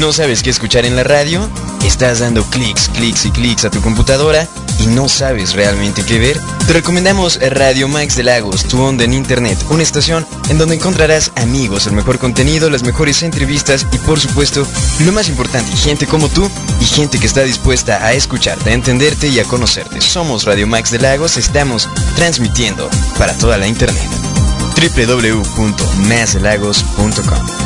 ¿No sabes qué escuchar en la radio? ¿Estás dando clics, clics y clics a tu computadora y no sabes realmente qué ver? Te recomendamos Radio Max de Lagos, tu onda en internet, una estación en donde encontrarás amigos, el mejor contenido, las mejores entrevistas y por supuesto, lo más importante, gente como tú y gente que está dispuesta a escucharte, a entenderte y a conocerte. Somos Radio Max de Lagos, estamos transmitiendo para toda la internet. www.masdelagos.com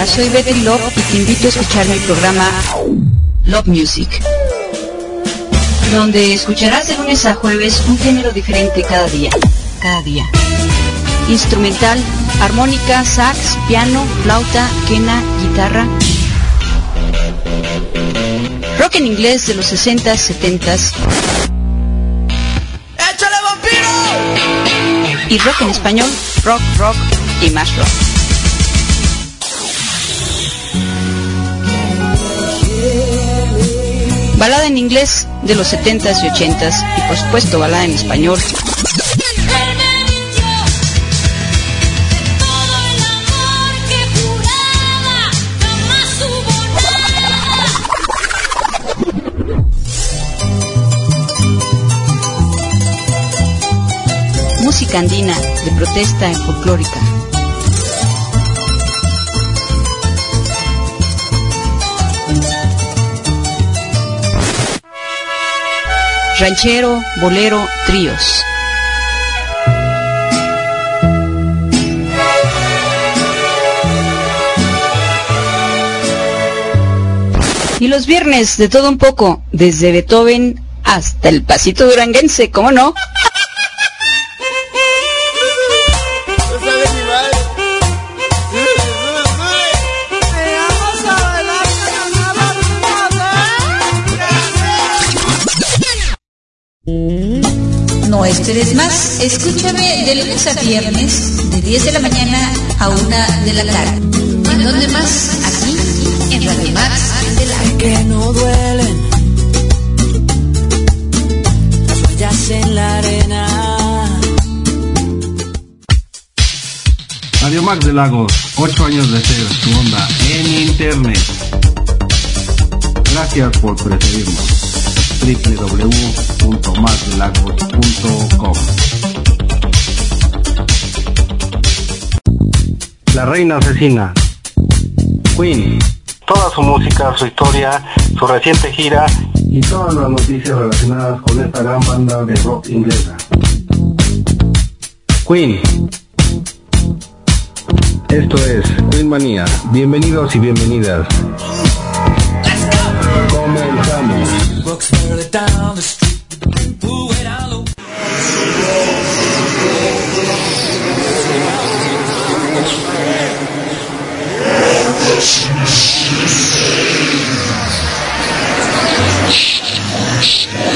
Hola, soy Betty Love y te invito a escuchar mi programa Love Music, donde escucharás de lunes a jueves un género diferente cada día, cada día. Instrumental, armónica, sax, piano, flauta, quena, guitarra. Rock en inglés de los 60s, 70s. Y rock en español, rock, rock y más rock. Balada en inglés de los 70s y 80s y por supuesto balada en español. Música andina de protesta folclórica. Ranchero, bolero, tríos. Y los viernes de todo un poco, desde Beethoven hasta el pasito duranguense, ¿cómo no? Esperes más. Escúchame de lunes a viernes, de 10 de la mañana a 1 de la tarde. ¿En dónde más? Aquí, en Radio Max de la que no duelen. Las en la arena. Radio Max de Lagos, 8 años de ser tu onda en internet. Gracias por preferirnos www.masdelagos.com. La Reina Asesina. Queen. Toda su música, su historia, su reciente gira y todas las noticias relacionadas con esta gran banda de rock inglesa. Queen. Esto es Queen Manía. Bienvenidos y bienvenidas. Comenzamos. Shh.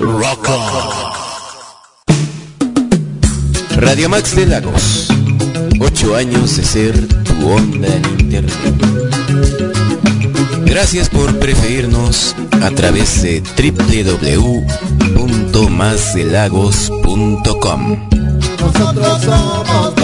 Rock. Radio Max de Lagos. Ocho años de ser tu onda en internet. Gracias por preferirnos a través de www.masdelagos.com.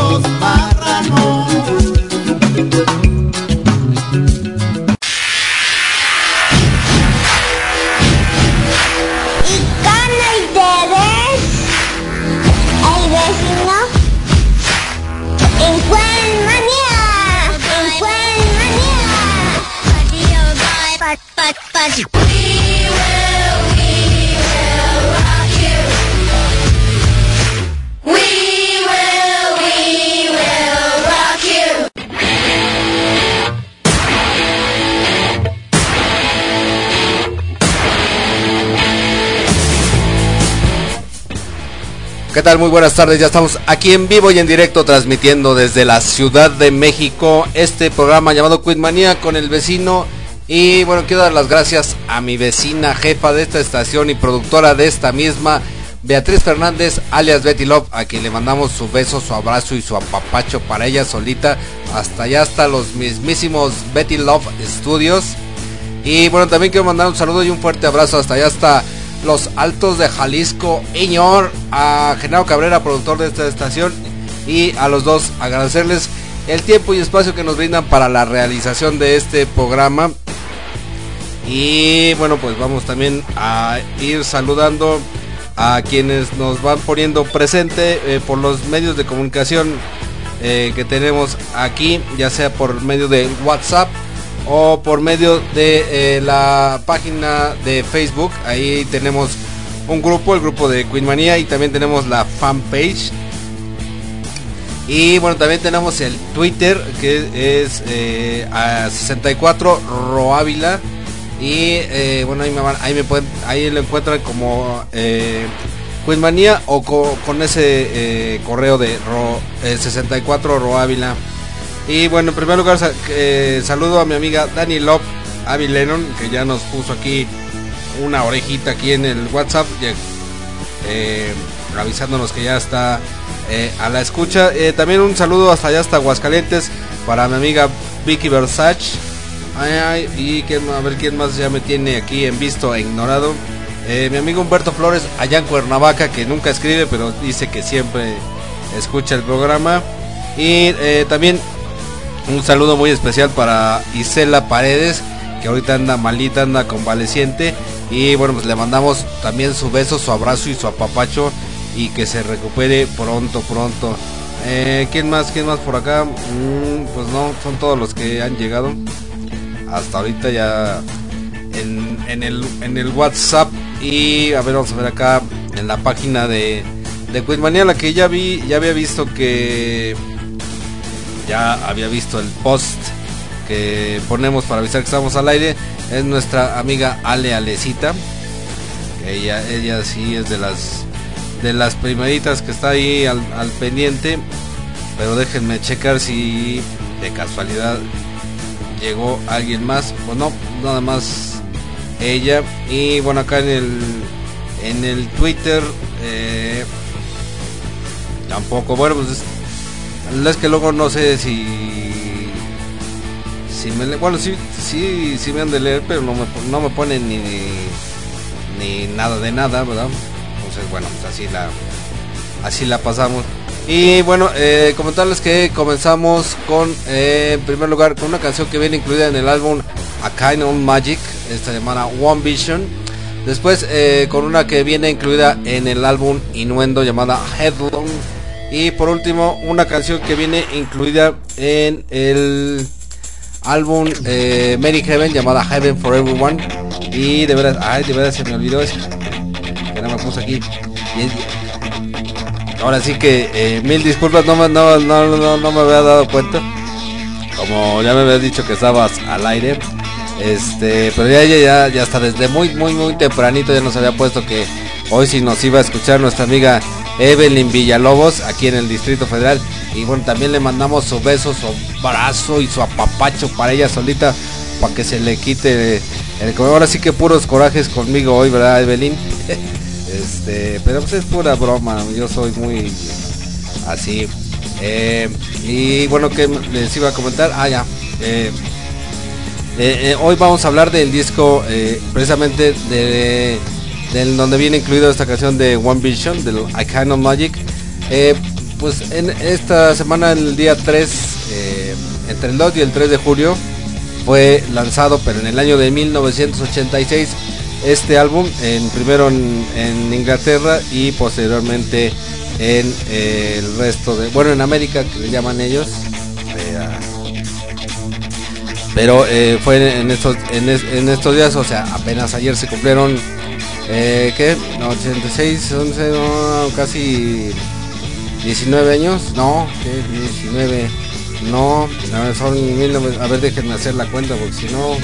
¿Qué tal? Muy buenas tardes, ya estamos aquí en vivo y en directo transmitiendo desde la Ciudad de México este programa llamado Quitmanía con el vecino y bueno, quiero dar las gracias a mi vecina jefa de esta estación y productora de esta misma, Beatriz Fernández, alias Betty Love, a quien le mandamos su beso, su abrazo y su apapacho para ella solita, hasta allá hasta los mismísimos Betty Love Studios. Y bueno, también quiero mandar un saludo y un fuerte abrazo hasta allá hasta los Altos de Jalisco, Iñor, a Genaro Cabrera, productor de esta estación, y a los dos agradecerles el tiempo y espacio que nos brindan para la realización de este programa. Y bueno, pues vamos también a ir saludando a quienes nos van poniendo presente eh, por los medios de comunicación eh, que tenemos aquí, ya sea por medio de WhatsApp o por medio de eh, la página de Facebook. Ahí tenemos un grupo, el grupo de Queen Manía y también tenemos la fanpage. Y bueno, también tenemos el Twitter que es eh, a 64 Roávila. Y eh, bueno, ahí me, van, ahí me pueden, ahí lo encuentran como eh, Queen Manía o co- con ese correo de ro, eh, 64 Roávila. Y bueno, en primer lugar eh, saludo a mi amiga Dani Lop Avi Lennon, que ya nos puso aquí una orejita aquí en el WhatsApp, eh, avisándonos que ya está eh, a la escucha. Eh, también un saludo hasta allá, hasta Aguascalientes, para mi amiga Vicky Versace. Y a ver quién más ya me tiene aquí en visto e ignorado. Mi amigo Humberto Flores, allá en Cuernavaca, que nunca escribe, pero dice que siempre escucha el programa. Y también un saludo muy especial para Isela Paredes, que ahorita anda malita, anda convaleciente. Y bueno, pues le mandamos también su beso, su abrazo y su apapacho. Y que se recupere pronto, pronto. Eh, ¿Quién más? ¿Quién más por acá? Mm, pues no, son todos los que han llegado. Hasta ahorita ya en, el, en el WhatsApp. Y a ver, vamos a ver acá en la página de, de la que ya vi, ya había visto que ya había visto el post que ponemos para avisar que estamos al aire. Es nuestra amiga Ale Alecita. Ella, ella sí es de las de las primeritas que está ahí al, pendiente. Pero déjenme checar si de casualidad llegó alguien más. Pues no, nada más ella. Y bueno, acá en el en el Twitter eh, tampoco. Bueno, pues es- que luego no sé si si me le- bueno sí sí sí me han de leer pero no me no me ponen ni ni nada de nada verdad entonces bueno pues así la así la pasamos Y bueno, eh, comentarles que comenzamos con, eh, en primer lugar, con una canción que viene incluida en el álbum A Kind of Magic, esta llamada One Vision. Después eh, con una que viene incluida en el álbum Innuendo llamada Headlong. Y por último, una canción que viene incluida en el álbum eh, Mary Heaven llamada Heaven for Everyone. Y de verdad, ay, de verdad se me olvidó eso. Que no me aquí. Ahora sí que eh, mil disculpas, no me, no, no, no, no me había dado cuenta. Como ya me habías dicho que estabas al aire. Este, pero ya, ya, ya, hasta desde muy, muy, muy tempranito ya nos había puesto que hoy sí nos iba a escuchar nuestra amiga Evelyn Villalobos aquí en el Distrito Federal. Y bueno, también le mandamos su beso, su abrazo y su apapacho para ella solita, para que se le quite el... Ahora sí que puros corajes conmigo hoy, ¿verdad, Evelyn? Este, pero pues es pura broma, yo soy muy así. Eh, y bueno, que les iba a comentar? Ah, ya. eh, eh, hoy vamos a hablar del disco precisamente de, del donde viene incluido esta canción de One Vision, del I Kind of Magic. Eh, pues en esta semana, el día 3, eh, entre el 2 y el 3 de julio, fue lanzado, pero en el año de 1986, este álbum, en, primero en, Inglaterra y posteriormente en eh, el resto de, bueno, en América, que le llaman ellos. pero fue en estos, en, es- en estos días, o sea, apenas ayer se cumplieron, eh, ¿qué? No, 86, 11, no, casi 19 años, no, ¿qué? 19, no, no, son 19, a ver, déjenme hacer la cuenta porque si no,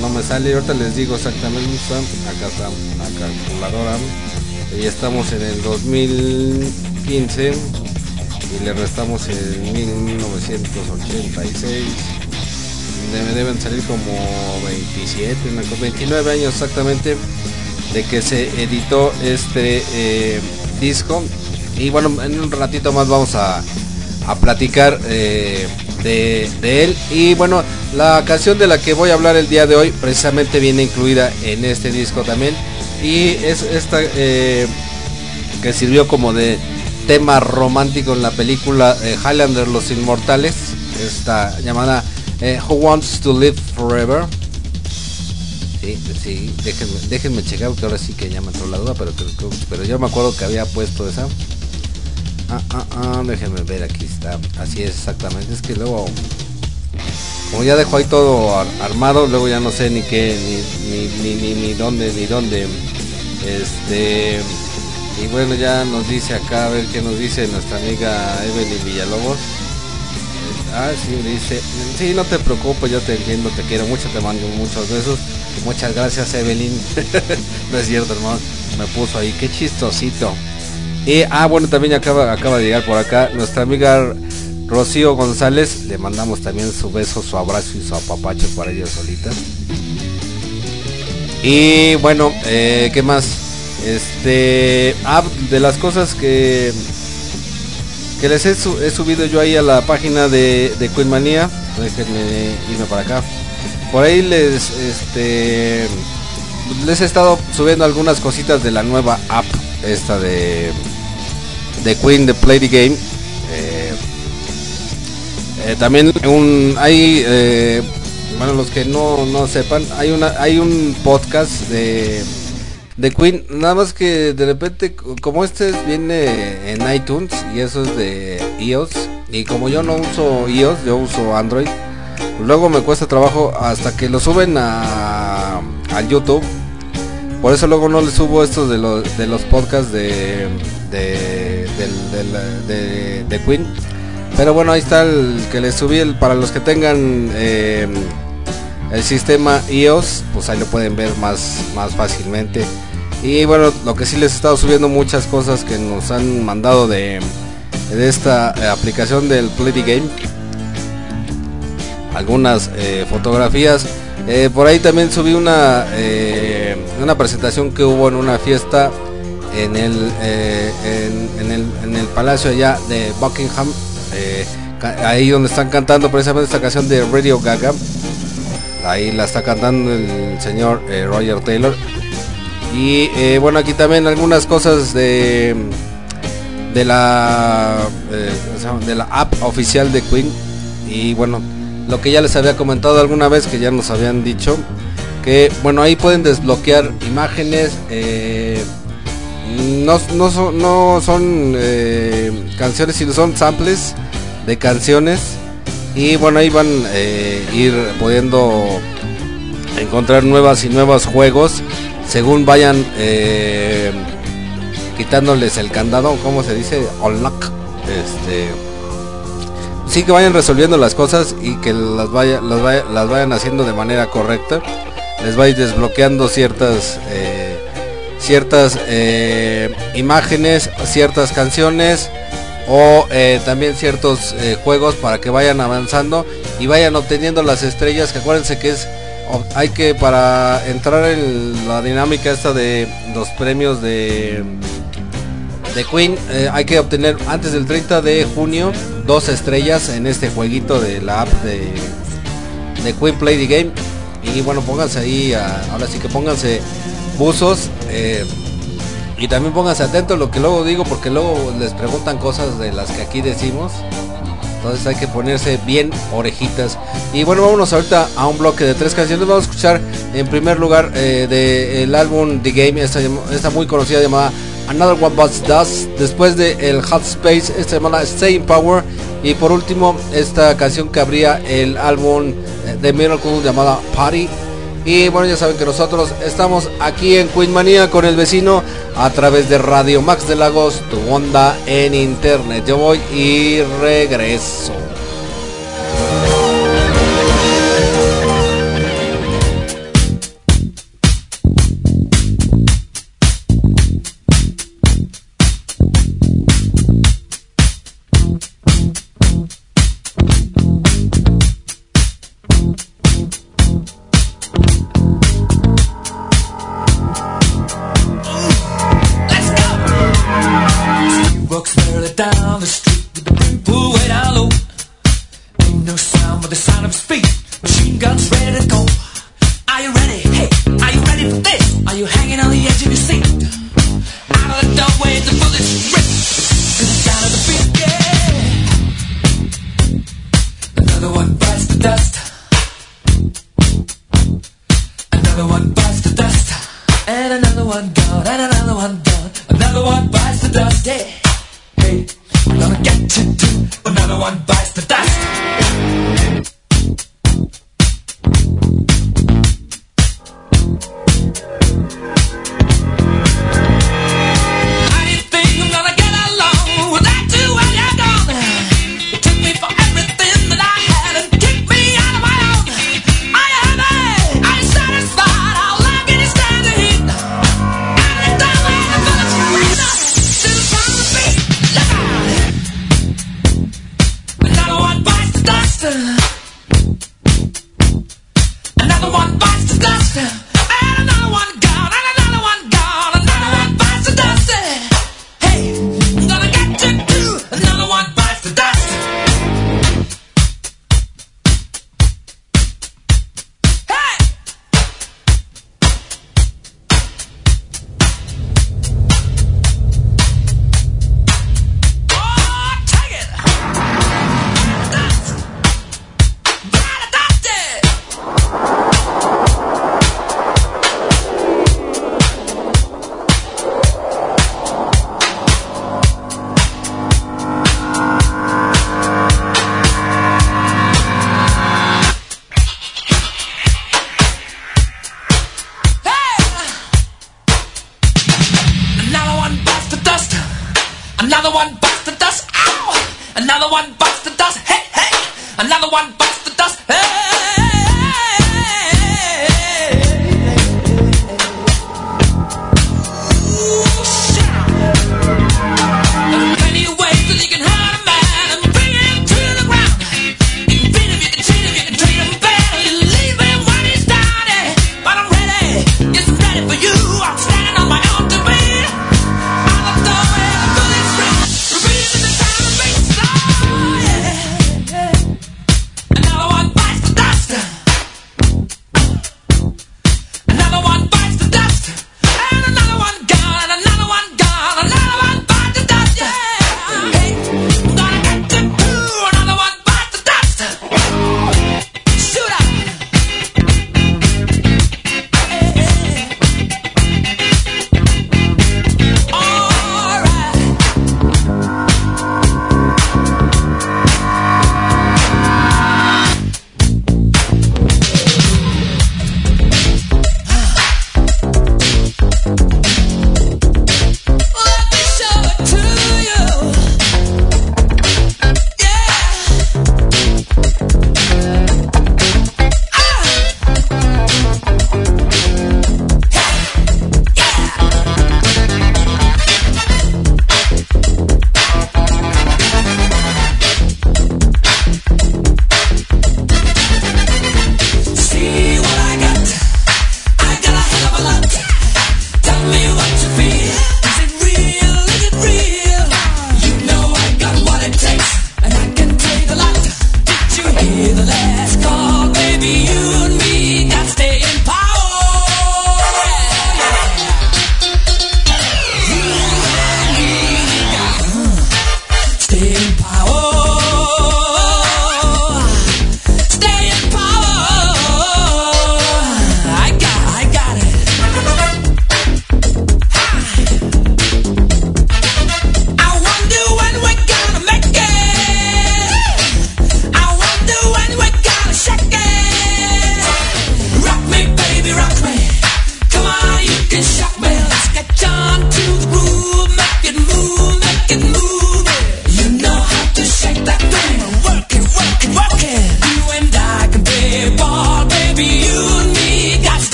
no me sale, ahorita les digo exactamente, acá está la calculadora, y estamos en el 2015 y le restamos en 1986 debe- deben salir como 27, una cosa- 29 años exactamente de que se editó este eh, disco. Y bueno, en un ratito más vamos a, a platicar eh, de, él. Y bueno, la canción de la que voy a hablar el día de hoy precisamente viene incluida en este disco también. Y es esta eh, que sirvió como de tema romántico en la película Highlander Los Inmortales, esta llamada Who Wants to Live Forever. Sí, sí, déjenme, déjenme checar porque ahora sí que ya me entró la duda, pero, pero yo me acuerdo que había puesto esa. Ah, ah, ah, déjenme ver, aquí está. Así es exactamente, es que luego como ya dejó ahí todo ar- armado, luego ya no sé ni qué, ni, ni, ni, ni, ni dónde, ni dónde. Este, y bueno, ya nos dice acá, a ver qué nos dice nuestra amiga Evelyn Villalobos. Ah, sí, me dice, sí, no te preocupes, yo te entiendo, te quiero mucho, te mando muchos besos. Muchas gracias, Evelyn. no es cierto, hermano. Me puso ahí, qué chistosito. Y, ah, bueno, también acaba, acaba de llegar por acá nuestra amiga Rocío González. Le mandamos también su beso, su abrazo y su apapacho para ella solita. Y bueno, eh, ¿qué más? Este, ah, de las cosas que que les he, su- he subido yo ahí a la página de, de Queen Manía. Déjenme irme para acá. Por ahí les, este, les he estado subiendo algunas cositas de la nueva app esta de de Queen de Play the Game. Eh, eh, también un hay eh, bueno los que no, no sepan hay una hay un podcast de de Queen nada más que de repente como este es- viene en iTunes y eso es de iOS y como yo no uso iOS yo uso Android luego me cuesta trabajo hasta que lo suben a, a YouTube por eso luego no le subo estos de los de los podcasts de de, de, de Queen. Pero bueno, ahí está el que le subí el, para los que tengan eh, el sistema iOS, pues ahí lo pueden ver más, más fácilmente. Y bueno, lo que sí les he estado subiendo muchas cosas que nos han mandado de, de esta eh, aplicación del Play Game. Algunas eh, fotografías. Eh, por ahí también subí una, una presentación que hubo en una fiesta en el, en, el, en el palacio allá de Buckingham. ahí donde están cantando precisamente esta canción de Radio Gaga. Ahí la está cantando el señor eh, Roger Taylor. Y eh, bueno, aquí también algunas cosas de, de la eh, de la app oficial de Queen. Y bueno lo que ya les había comentado alguna vez que ya nos habían dicho que bueno ahí pueden desbloquear imágenes no, no son, canciones sino son samples de canciones y bueno ahí van eh, ir pudiendo encontrar nuevas y nuevos juegos según vayan eh, quitándoles el candado como se dice unlock este sí que vayan resolviendo las cosas y que las, vaya, las, vaya- las vayan haciendo de manera correcta. Les vais desbloqueando ciertas eh, ciertas imágenes, ciertas canciones o eh, también ciertos eh, juegos para que vayan avanzando y vayan obteniendo las estrellas. Que acuérdense que es hay que para entrar en la dinámica esta de los premios de de Queen eh, hay que obtener antes del 30 de junio dos estrellas en este jueguito de la app de, de Queen Play the Game y bueno pónganse ahí ahora sí que pónganse buzos y también pónganse atentos lo que luego digo porque luego les preguntan cosas de las que aquí decimos entonces hay que ponerse bien orejitas. Y bueno, vámonos ahorita a un bloque de tres canciones. Vamos a escuchar en primer lugar eh, del álbum The Game, esta muy conocida llamada Another One Bites Dust. Después de el Hot Space, esta llamada Stay in Power. Y por último, esta canción que abría el álbum eh, de Miracle llamada Party. Y bueno, ya saben que nosotros estamos aquí en Queen Manía con el vecino a través de Radio Max de Lagos, tu onda en internet. Yo voy y regreso.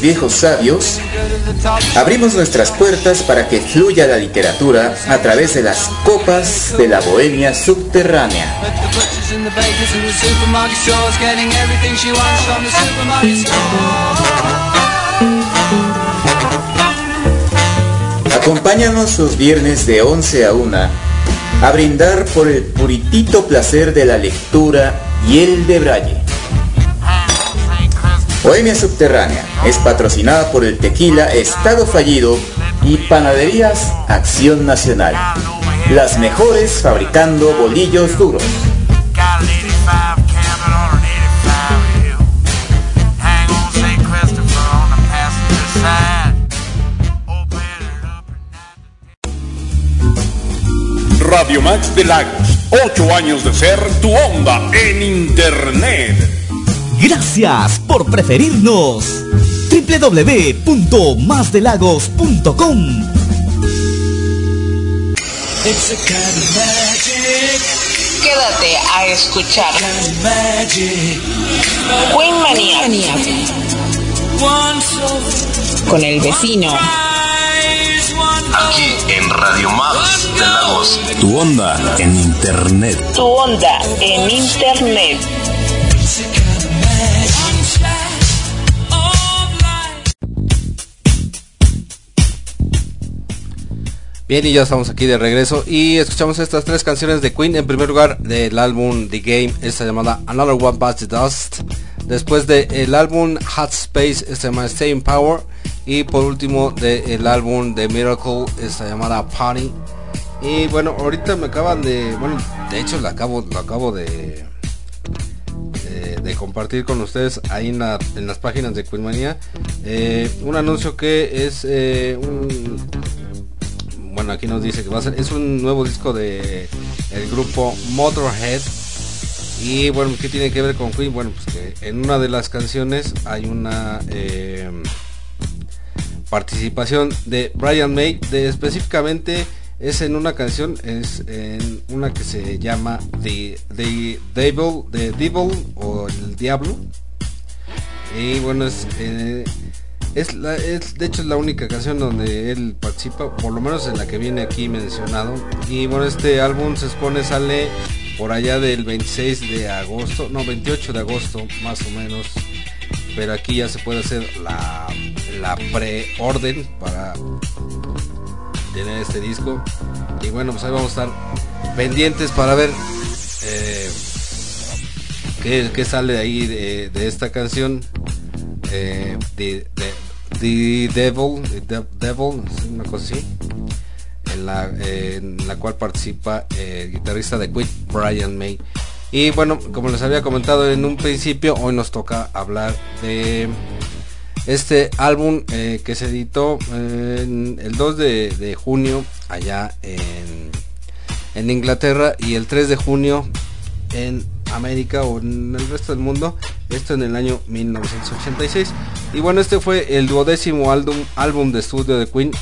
Viejos sabios, abrimos nuestras puertas para que fluya la literatura a través de las copas de la bohemia subterránea. Acompáñanos los viernes de 11 a 1 a brindar por el puritito placer de la lectura y el de Braille. Bohemia Subterránea es patrocinada por el tequila Estado Fallido y Panaderías Acción Nacional. Las mejores fabricando bolillos duros. Radio Max de Lagos, 8 años de ser tu onda en Internet. Gracias por preferirnos. www.masdelagos.com Quédate a escuchar Queen Manía con el vecino. Aquí en Radio Max de Lagos. Tu onda en Internet. Tu onda en Internet. Bien, y ya estamos aquí de regreso y escuchamos estas tres canciones de Queen. En primer lugar, del álbum The Game, esta llamada Another One Bites the Dust. Después del álbum Hot Space, esta llamada Staying Power. Y por último, del álbum The Miracle, esta llamada Party. Y bueno, ahorita me acaban de. Bueno, de hecho, lo acabo, lo acabo de. de, de compartir con ustedes ahí en, la- las páginas de Queenmania. Eh, un anuncio que es eh, un bueno aquí nos dice que va a ser es un nuevo disco de el grupo Motorhead. Y bueno qué tiene que ver con Queen bueno pues que en una de las canciones hay una eh, participación de Brian May. De específicamente es en una canción es en una que se llama The, The Devil The Devil o el Diablo. Y bueno es eh, es, la, es de hecho es la única canción donde él participa, por lo menos en la que viene aquí mencionado. Y bueno, este álbum se expone, sale por allá del 26 de agosto, no, 28 de agosto más o menos. Pero aquí ya se puede hacer la, la preorden para tener este disco. Y bueno, pues ahí vamos a estar pendientes para ver eh, qué, qué sale de ahí de, de esta canción. Eh, the, the- The Devil, The De- Devil, una cosa así, en la, eh, en la cual participa eh, el guitarrista de Queen, Brian May. Y bueno, como les había comentado en un principio, hoy nos toca hablar de este álbum eh, que se editó eh, el 2 de, de junio allá en, en Inglaterra y el 3 de junio en América o en el resto del mundo. Esto en el año 1986. Y bueno, este fue el duodécimo álbum, álbum de estudio de Queen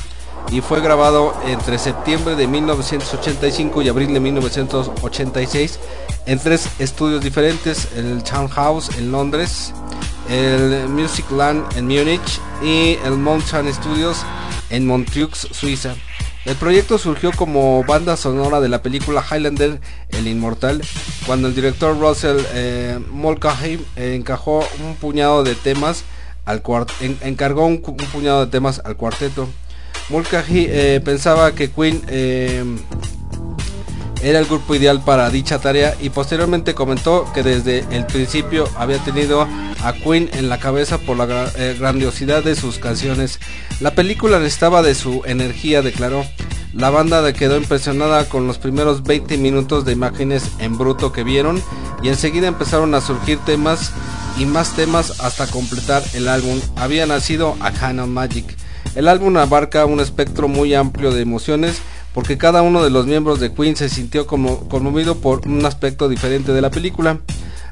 y fue grabado entre septiembre de 1985 y abril de 1986 en tres estudios diferentes, el Townhouse en Londres, el Music Land en Múnich y el Mountain Studios en Montreux, Suiza. El proyecto surgió como banda sonora de la película Highlander, El Inmortal, cuando el director Russell eh, Mulcahy encajó un puñado de temas al encargó un puñado de temas al cuarteto. Mulcahy eh, pensaba que Queen eh, era el grupo ideal para dicha tarea y posteriormente comentó que desde el principio había tenido a Queen en la cabeza por la eh, grandiosidad de sus canciones. La película necesitaba de su energía, declaró. La banda quedó impresionada con los primeros 20 minutos de imágenes en bruto que vieron y enseguida empezaron a surgir temas y más temas hasta completar el álbum. Había nacido a Canon Magic. El álbum abarca un espectro muy amplio de emociones porque cada uno de los miembros de Queen se sintió como conmovido por un aspecto diferente de la película.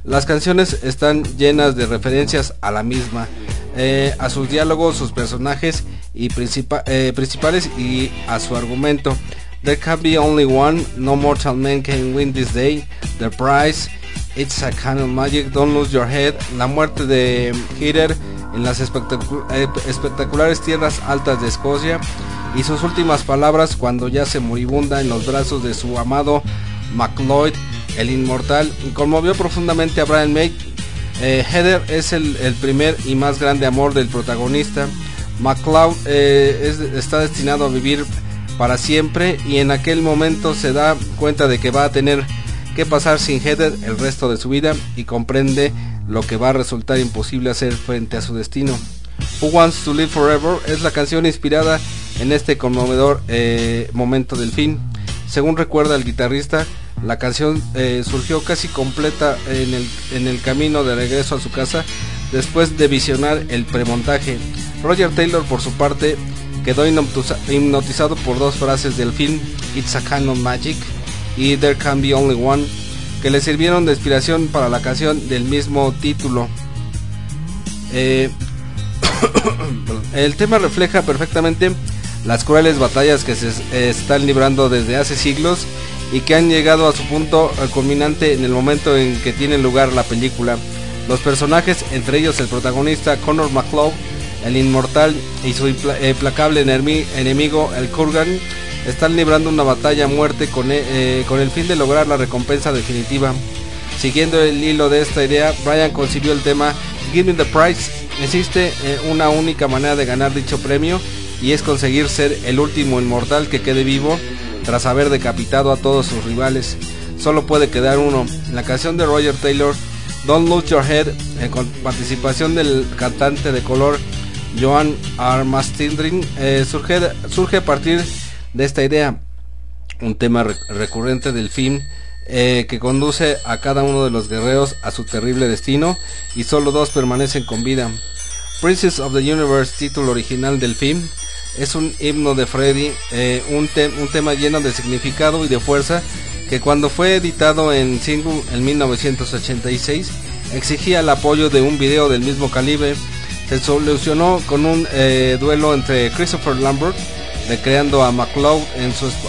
Las canciones están llenas de referencias a la misma, eh, a sus diálogos, sus personajes y eh, principales y a su argumento. There can be only one, no mortal man can win this day, The Prize, It's a Kind of Magic, Don't Lose Your Head, La muerte de Hitler en las eh, espectaculares tierras altas de Escocia y sus últimas palabras cuando ya se moribunda en los brazos de su amado MacLeod, el inmortal, conmovió profundamente a Brian May. Eh, Heather es el, el primer y más grande amor del protagonista. MacLeod eh, es- está destinado a vivir para siempre y en aquel momento se da cuenta de que va a tener que pasar sin Heather el resto de su vida y comprende lo que va a resultar imposible hacer frente a su destino. Who Wants to Live Forever es la canción inspirada en este conmovedor eh, momento del fin. Según recuerda el guitarrista, la canción eh, surgió casi completa en el, en el camino de regreso a su casa después de visionar el premontaje. Roger Taylor por su parte quedó hipnotiza- hipnotizado por dos frases del film It's a Kind of Magic y There Can Be Only One que le sirvieron de inspiración para la canción del mismo título. Eh, el tema refleja perfectamente las crueles batallas que se eh, están librando desde hace siglos y que han llegado a su punto eh, culminante en el momento en que tiene lugar la película. Los personajes, entre ellos el protagonista Connor McCloud, el inmortal y su impla- implacable enemi- enemigo el Kurgan, están librando una batalla muerte con, e- eh, con el fin de lograr la recompensa definitiva. Siguiendo el hilo de esta idea, Brian concibió el tema Give Me the Prize. Existe eh, una única manera de ganar dicho premio y es conseguir ser el último inmortal que quede vivo tras haber decapitado a todos sus rivales. Solo puede quedar uno. La canción de Roger Taylor, Don't Lose Your Head, con participación del cantante de color Joan Armastindrin, eh, surge, surge a partir de esta idea. Un tema re- recurrente del film eh, que conduce a cada uno de los guerreros a su terrible destino y solo dos permanecen con vida. Princess of the Universe, título original del film, es un himno de Freddy, eh, un, te- un tema lleno de significado y de fuerza que cuando fue editado en single en 1986 exigía el apoyo de un video del mismo calibre. Se solucionó con un eh, duelo entre Christopher Lambert, recreando a McCloud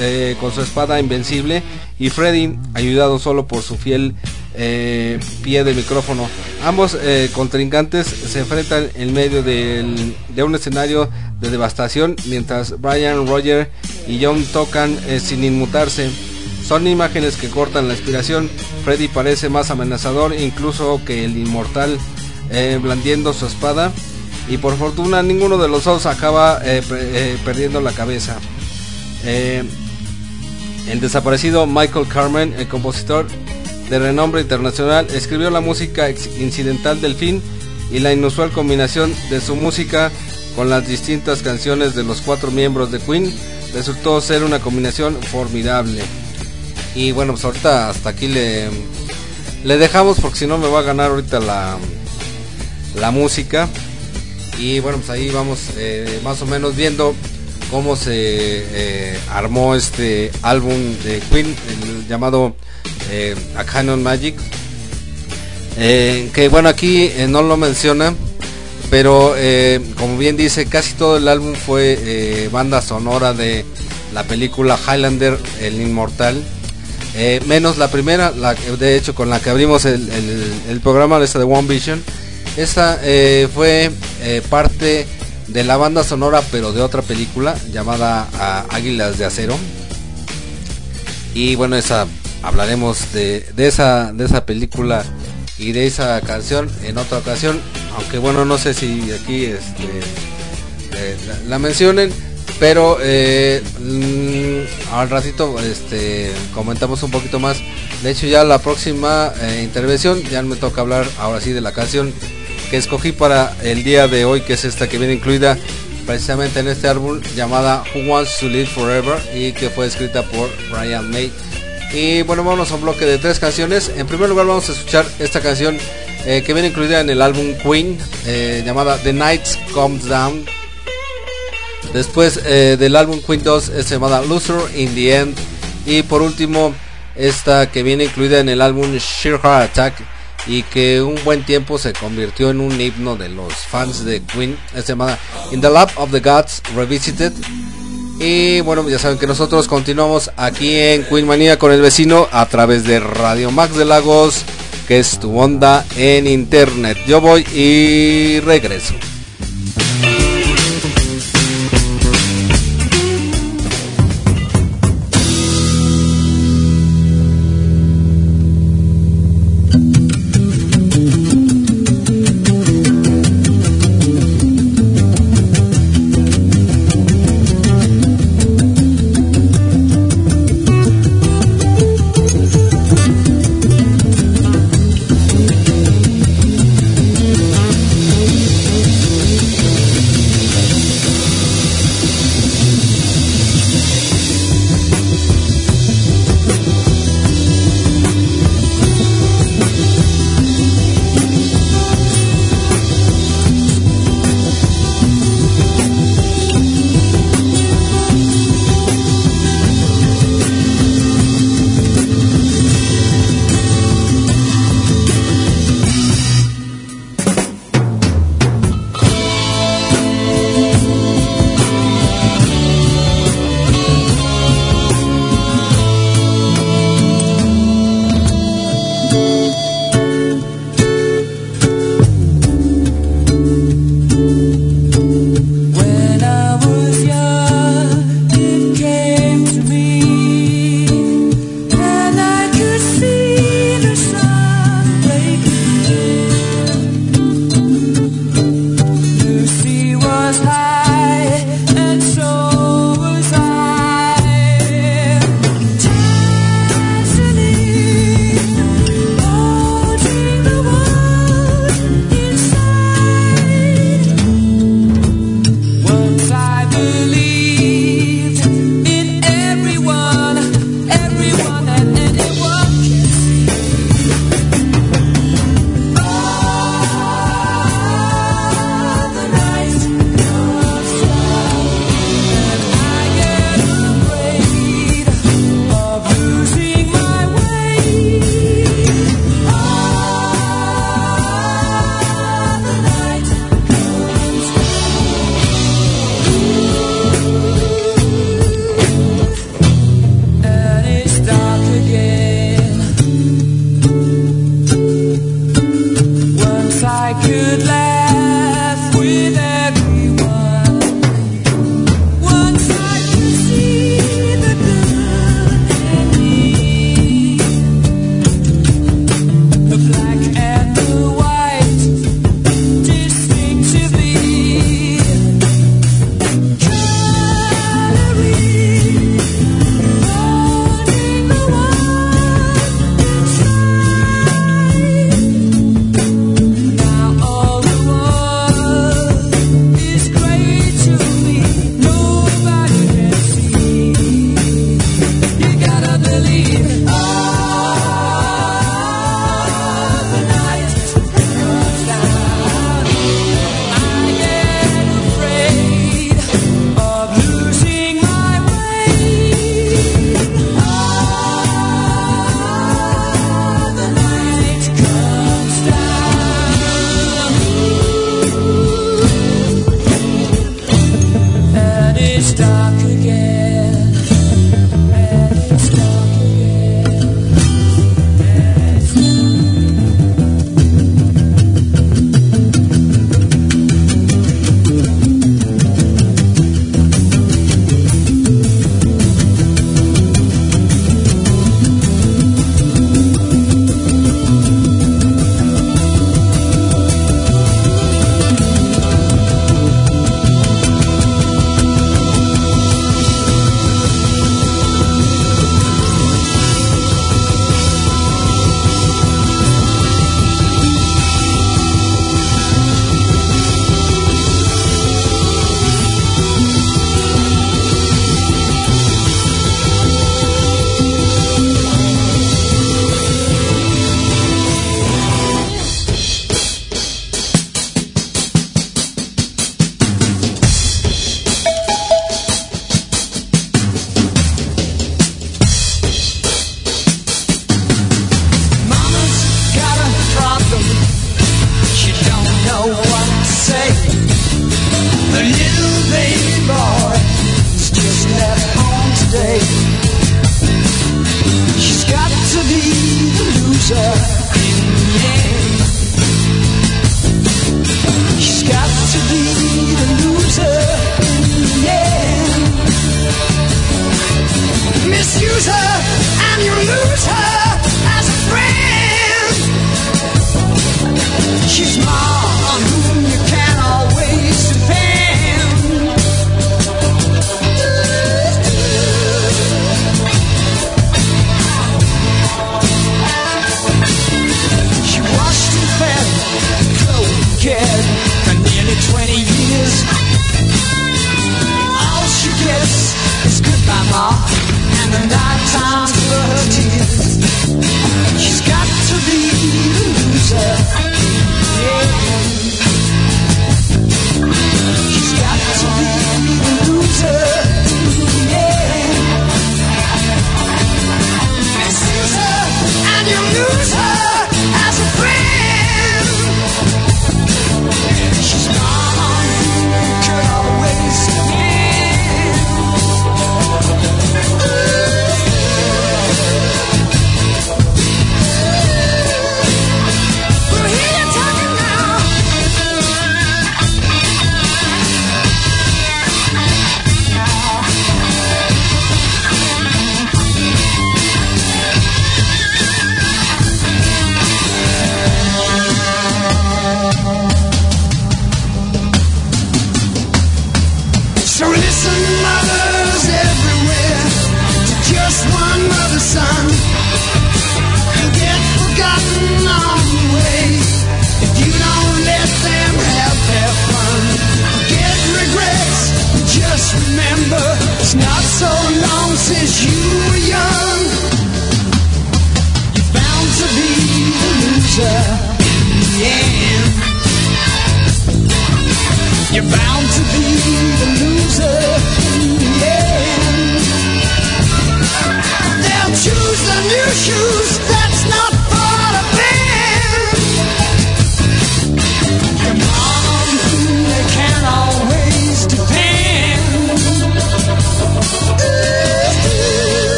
eh, con su espada invencible, y Freddy, ayudado solo por su fiel eh, pie de micrófono. Ambos eh, contrincantes se enfrentan en medio de un escenario de devastación, mientras Brian, Roger y John tocan eh, sin inmutarse. Son imágenes que cortan la inspiración. Freddy parece más amenazador incluso que el inmortal blandiendo su espada. Y por fortuna ninguno de los dos acaba pe- perdiendo la cabeza. El desaparecido Michael Carmen, el compositor de renombre internacional, escribió la música incidental del film y la inusual combinación de su música con las distintas canciones de los cuatro miembros de Queen resultó ser una combinación formidable. Y bueno, pues ahorita hasta aquí le, le dejamos porque si no me va a ganar ahorita la, la música. Y bueno, pues ahí vamos eh, más o menos viendo cómo se eh, armó este álbum de Queen, llamado eh, A Canon Magic. Eh, que bueno, aquí eh, no lo menciona, pero como bien dice, casi todo el álbum fue banda sonora de la película Highlander, el Inmortal. Menos la primera, la, de hecho con la que abrimos el, el- el programa, esta de One Vision. Esta fue parte de la banda sonora, pero de otra película llamada ah, Águilas de Acero. Y bueno, esa hablaremos de, de esa de esa película y de esa canción en otra ocasión. Aunque bueno, no sé si aquí este, eh, la, mencionen. Pero eh, mm, al ratito este, comentamos un poquito más. De hecho ya la próxima eh, intervención ya me toca hablar ahora sí de la canción que escogí para el día de hoy, que es esta que viene incluida precisamente en este álbum llamada Who Wants to Live Forever y que fue escrita por Brian May. Y bueno, vamos a un bloque de tres canciones. En primer lugar vamos a escuchar esta canción eh, que viene incluida en el álbum Queen eh, llamada The Nights Comes Down. Después eh, del álbum Queen 2 es llamada Loser in the End. Y por último, esta que viene incluida en el álbum Sheer Heart Attack y que un buen tiempo se convirtió en un himno de los fans de Queen. Es llamada In the Lap of the Gods Revisited. Y bueno, ya saben que nosotros continuamos aquí en Queen Manía con el vecino a través de Radio Max de Lagos. que es tu onda en internet. Yo voy y regreso.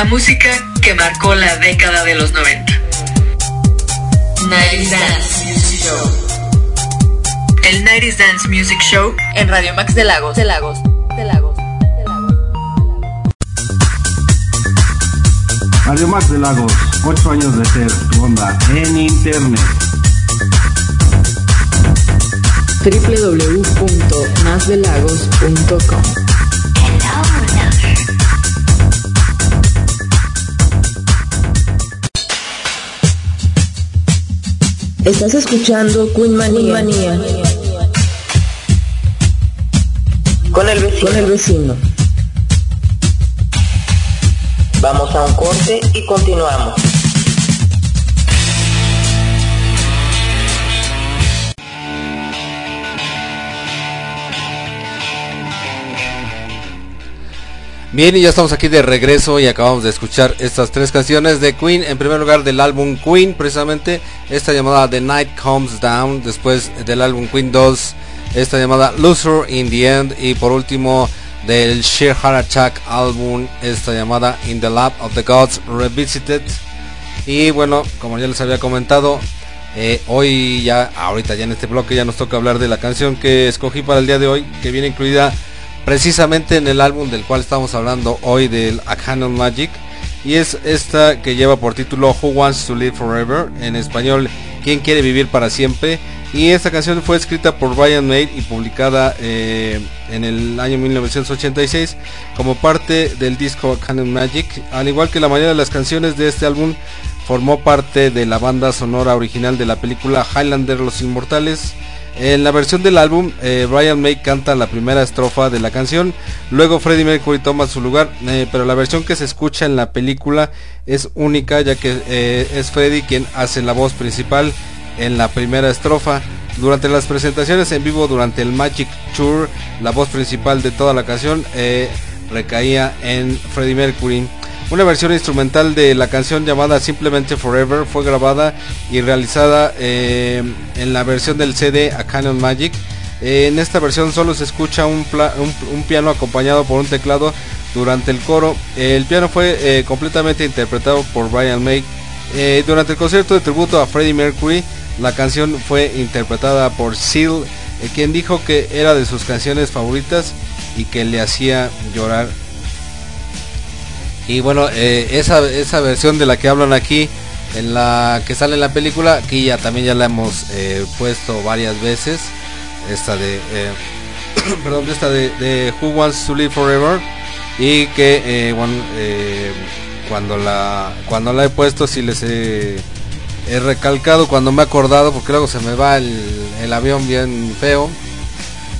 La música que marcó la década de los 90. Night Dance Music Show. El 90 Dance Music Show en Radio Max de Lagos. De Lagos. De Lagos. Radio Max de Lagos, 8 años de ser tu onda en internet. www.masdelagos.com Estás escuchando Queen Manía. Con el vecino. Con el vecino. Vamos a un corte y continuamos. Bien, y ya estamos aquí de regreso y acabamos de escuchar estas tres canciones de Queen. En primer lugar del álbum Queen, precisamente esta llamada The Night Comes Down. Después del álbum Queen 2, esta llamada Loser in the End. Y por último del Sheer Heart Attack álbum, esta llamada In the Lab of the Gods Revisited. Y bueno, como ya les había comentado, eh, hoy ya, ahorita ya en este bloque ya nos toca hablar de la canción que escogí para el día de hoy, que viene incluida precisamente en el álbum del cual estamos hablando hoy del A Canon Magic y es esta que lleva por título Who Wants to Live Forever en español ¿Quién quiere vivir para siempre? y esta canción fue escrita por Brian May y publicada eh, en el año 1986 como parte del disco Canon Magic al igual que la mayoría de las canciones de este álbum formó parte de la banda sonora original de la película Highlander Los Inmortales en la versión del álbum, eh, Brian May canta la primera estrofa de la canción, luego Freddie Mercury toma su lugar, eh, pero la versión que se escucha en la película es única ya que eh, es Freddie quien hace la voz principal en la primera estrofa. Durante las presentaciones en vivo durante el Magic Tour, la voz principal de toda la canción recaía en Freddie Mercury. Una versión instrumental de la canción llamada simplemente Forever fue grabada y realizada eh, en la versión del CD A Canon Magic. Eh, en esta versión solo se escucha un, piano acompañado por un teclado durante el coro. el piano fue eh, completamente interpretado por Brian May. durante el concierto de tributo a Freddie Mercury, la canción fue interpretada por Seal, quien dijo que era de sus canciones favoritas y que le hacía llorar y bueno, eh, esa, esa versión de la que hablan aquí, en la que sale en la película, aquí ya también ya la hemos eh, puesto varias veces. Esta de, eh, perdón, esta de, Who Wants to Live Forever. Y que, bueno, cuando la cuando la he puesto, si les he, recalcado, cuando me he acordado, porque luego se me va el, avión bien feo.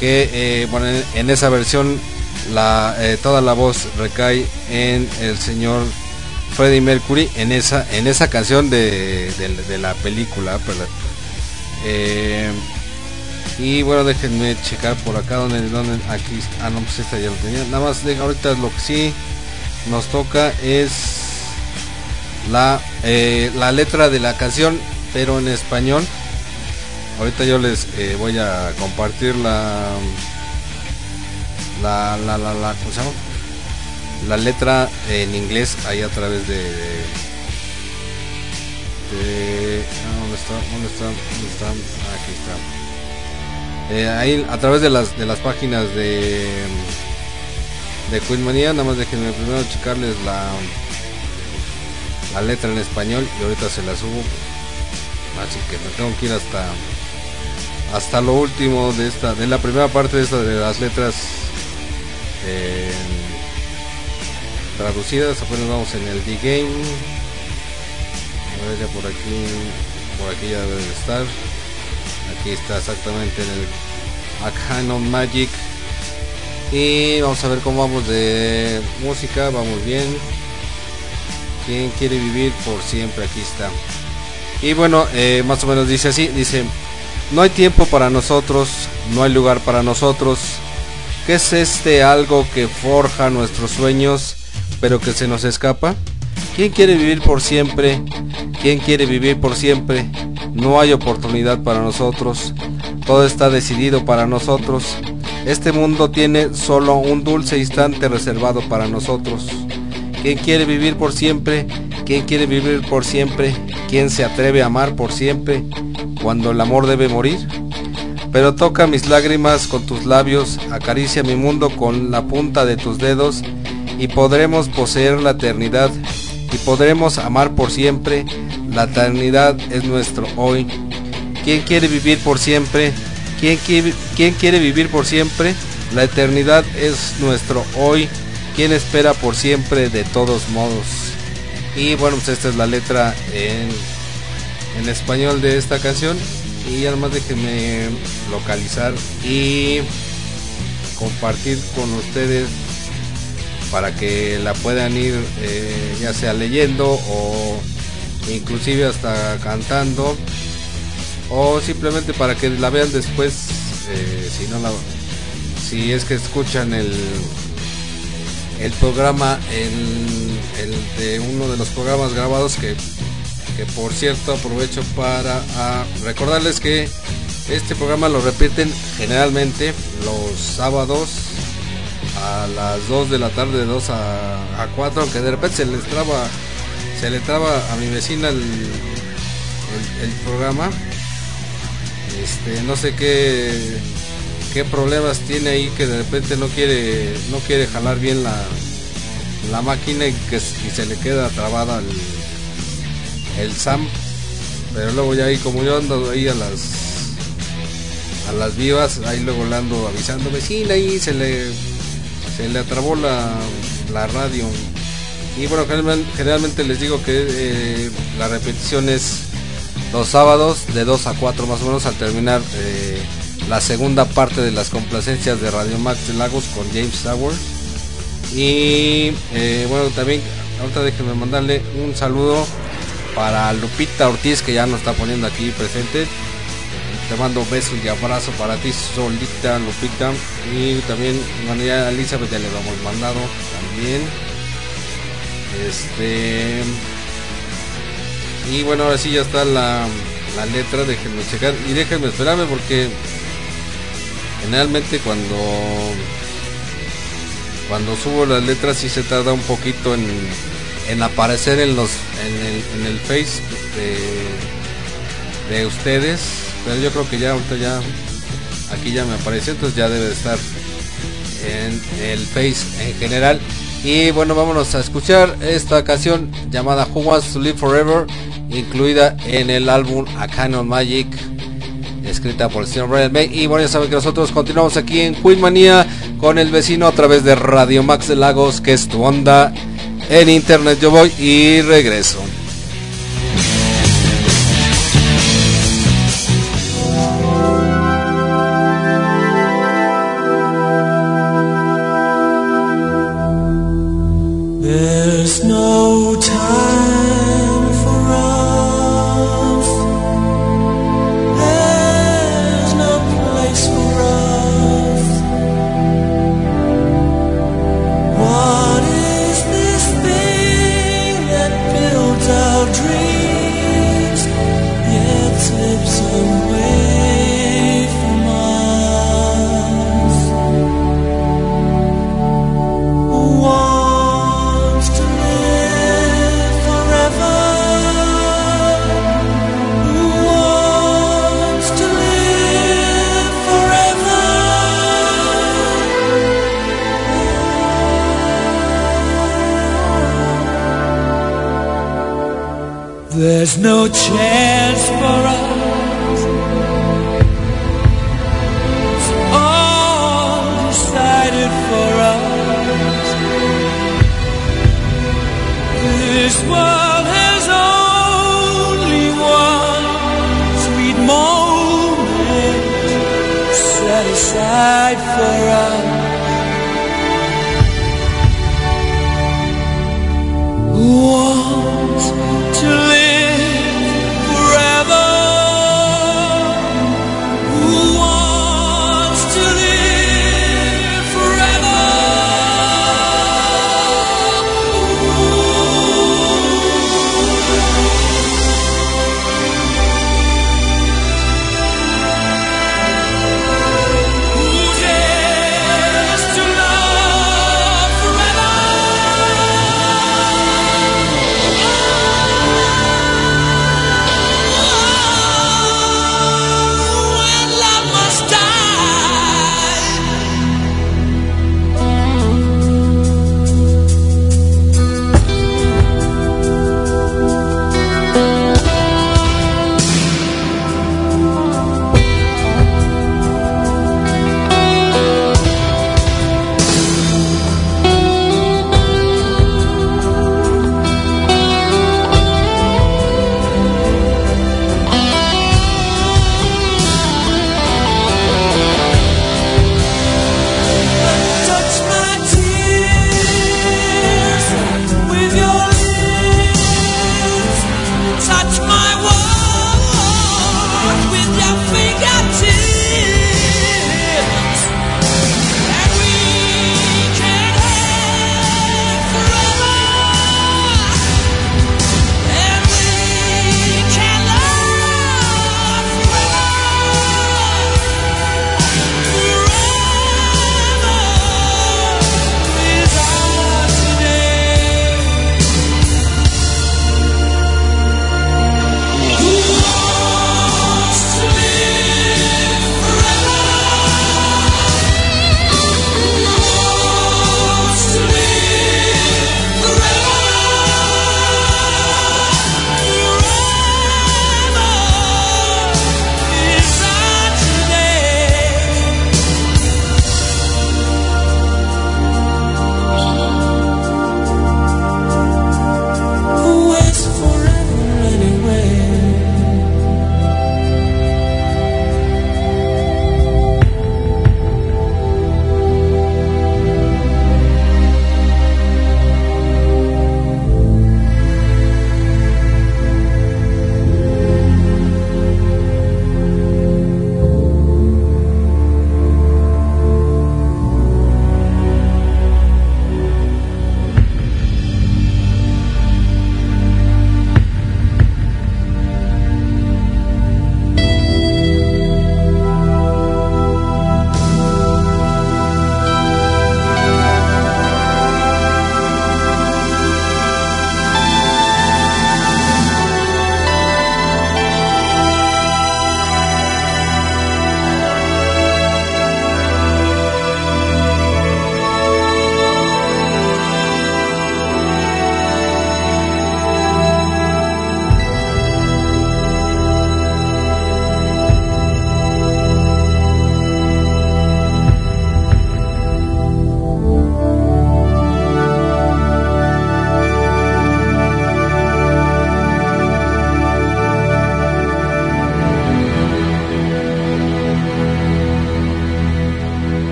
Que, bueno, en esa versión la, eh, toda la voz recae en el señor Freddie Mercury en esa en esa canción de, la película eh, y bueno déjenme checar por acá donde, donde aquí ah no pues esta ya lo tenía. Nada más de, ahorita lo que sí nos toca es la eh, la letra de la canción pero en español. Ahorita yo les voy a compartir la la, la, la, la, la letra en inglés ahí a través de, de, ah, ¿dónde está? ¿dónde está? ¿dónde está? Aquí está eh, ahí a través de las de las páginas de de Queen Manía nada más déjenme primero checarles la la letra en español y ahorita se la subo así que me tengo que ir hasta hasta lo último de esta de la primera parte de esta de las letras eh, traducidas apenas vamos en el D-Game. A ver ya por aquí por aquí ya debe estar. Aquí está exactamente en el Canon Magic. Y vamos a ver cómo vamos de música vamos bien. Quien quiere vivir por siempre aquí está. Y bueno eh, más o menos dice así dice no hay tiempo para nosotros no hay lugar para nosotros ¿Qué es este algo que forja nuestros sueños pero que se nos escapa? ¿Quién quiere vivir por siempre? ¿Quién quiere vivir por siempre? No hay oportunidad para nosotros. Todo está decidido para nosotros. Este mundo tiene solo un dulce instante reservado para nosotros. ¿Quién quiere vivir por siempre? ¿Quién quiere vivir por siempre? ¿Quién se atreve a amar por siempre cuando el amor debe morir? Pero toca mis lágrimas con tus labios, acaricia mi mundo con la punta de tus dedos y podremos poseer la eternidad y podremos amar por siempre. La eternidad es nuestro hoy. ¿Quién quiere vivir por siempre? ¿Quién quiere, vivir por siempre? La eternidad es nuestro hoy. ¿Quién espera por siempre de todos modos? Y bueno, pues esta es la letra en, en español de esta canción. Y además déjenme localizar y compartir con ustedes para que la puedan ir eh, ya sea leyendo o inclusive hasta cantando o simplemente para que la vean después eh, si no la si es que escuchan el el programa en el de uno de los programas grabados que, que por cierto aprovecho para a recordarles que este programa lo repiten generalmente los sábados a las 2 de la tarde de 2 a, a 4 aunque de repente se les traba se le traba a mi vecina el, el, el programa. Este no sé qué qué problemas tiene ahí que de repente no quiere no quiere jalar bien la, la máquina y que y se le queda trabada el, el SAM pero luego ya ahí como yo ando ahí a las a las vivas ahí luego le ando avisando vecina ahí se le se le atrabó la, la radio y bueno general- generalmente les digo que eh, la repetición es los sábados de 2 a 4 más o menos al terminar eh, la segunda parte de las complacencias de Radio Max de Lagos con James Sauer. Y eh, bueno, también ahorita déjenme mandarle un saludo para Lupita Ortiz que ya nos está poniendo aquí presente. Te mando besos y abrazo para ti solita Lupita. Y también bueno, ya a Elizabeth ya le hemos mandado también. Este y bueno, ahora sí ya está la, la letra, déjenme checar y déjenme esperarme porque generalmente cuando cuando subo las letras sí se tarda un poquito en, en aparecer en los en el, en el face de, de ustedes, pero yo creo que ya ahorita ya aquí ya me apareció, entonces ya debe de estar en el face en general. Y bueno, vámonos a escuchar esta canción llamada Who Wants to Live Forever, incluida en el álbum A Canon Magic, escrita por el señor Brian May. Y bueno, ya saben que nosotros continuamos aquí en Queen Manía con el vecino a través de Radio Max de Lagos, que es tu onda en internet. Yo voy y regreso. No chance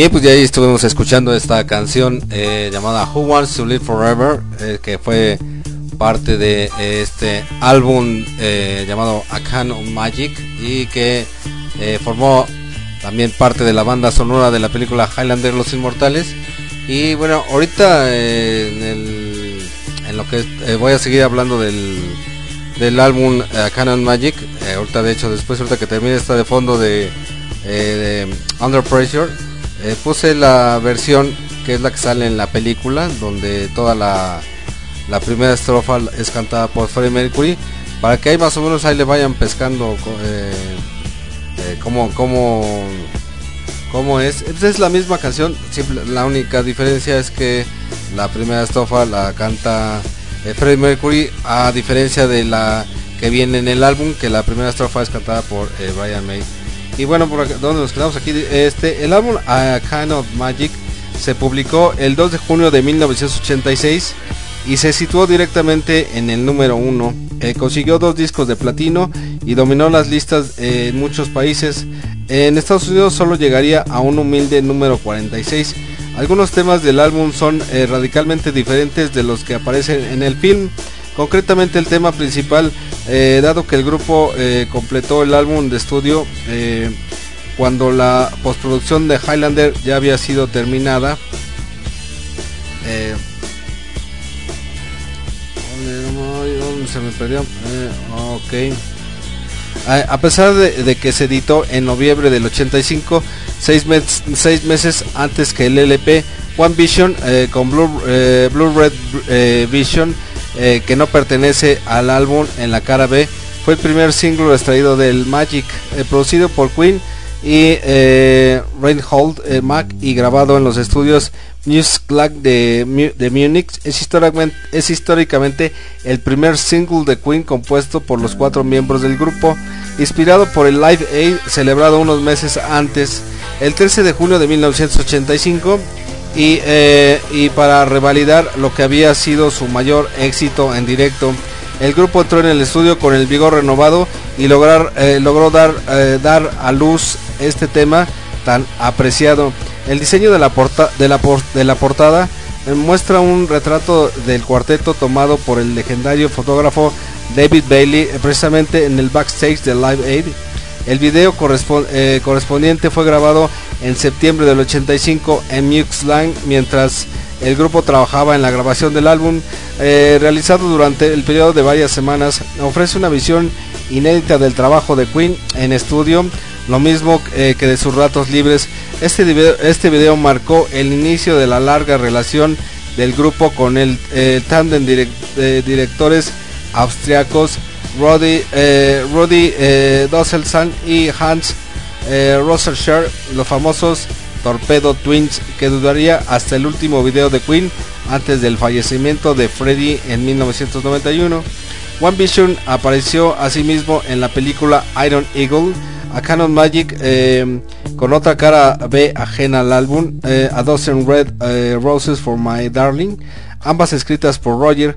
Bien, pues ya ahí estuvimos escuchando esta canción eh, llamada Who Wants to Live Forever, eh, que fue parte de este álbum eh, llamado A Can of Magic y que formó también parte de la banda sonora de la película Highlander Los Inmortales. Y bueno, ahorita en, el, lo que voy a seguir hablando del, del álbum A Can of Magic, ahorita de hecho después ahorita que termine esta de fondo de Under Pressure eh, puse la versión que es la que sale en la película, donde toda la, la primera estrofa es cantada por Freddie Mercury, para que ahí más o menos ahí le vayan pescando eh, eh, como, como, como es. Es la misma canción, la única diferencia es que la primera estrofa la canta Freddie Mercury, a diferencia de la que viene en el álbum, que la primera estrofa es cantada por Brian May. Y bueno, por donde nos quedamos aquí, este, el álbum A Kind of Magic se publicó el 2 de junio de 1986 y se situó directamente en el número 1. Eh, consiguió dos discos de platino y dominó las listas en muchos países. En Estados Unidos solo llegaría a un humilde número 46. Algunos temas del álbum son eh, radicalmente diferentes de los que aparecen en el film. Concretamente el tema principal, eh, dado que el grupo eh, completó el álbum de estudio eh, cuando la postproducción de Highlander ya había sido terminada. se me perdió? ok. A, pesar de, que se editó en noviembre del 85, seis, meses antes que el LP, One Vision con Blue Red Vision eh, que no pertenece al álbum en la cara B. Fue el primer single extraído del Magic, eh, producido por Queen y eh, Reinhold eh, Mac y grabado en los estudios Music de, de Múnich. Es históricamente, es históricamente el primer single de Queen compuesto por los cuatro miembros del grupo, inspirado por el Live Aid celebrado unos meses antes, el 13 de junio de 1985 y, eh, y para revalidar lo que había sido su mayor éxito en directo. El grupo entró en el estudio con el vigor renovado y lograr, eh, logró dar, eh, dar a luz este tema tan apreciado. El diseño de la, porta, de la, de la portada muestra un retrato del cuarteto tomado por el legendario fotógrafo David Bailey precisamente en el backstage de Live Aid el video eh, correspondiente fue grabado en septiembre del 85 en Muxline mientras el grupo trabajaba en la grabación del álbum eh, realizado durante el periodo de varias semanas. Ofrece una visión inédita del trabajo de Queen en estudio, lo mismo eh, que de sus ratos libres. Este video, este video marcó el inicio de la larga relación del grupo con el tandem de directores austriacos Roddy, eh, eh y Hans eh, los famosos Torpedo Twins, que dudaría hasta el último video de Queen antes del fallecimiento de Freddie en 1991. One Vision apareció asimismo en la película Iron Eagle, a Canon Magic eh, con otra cara B ajena al álbum, eh, A Dozen Red Roses for My Darling, ambas escritas por Roger.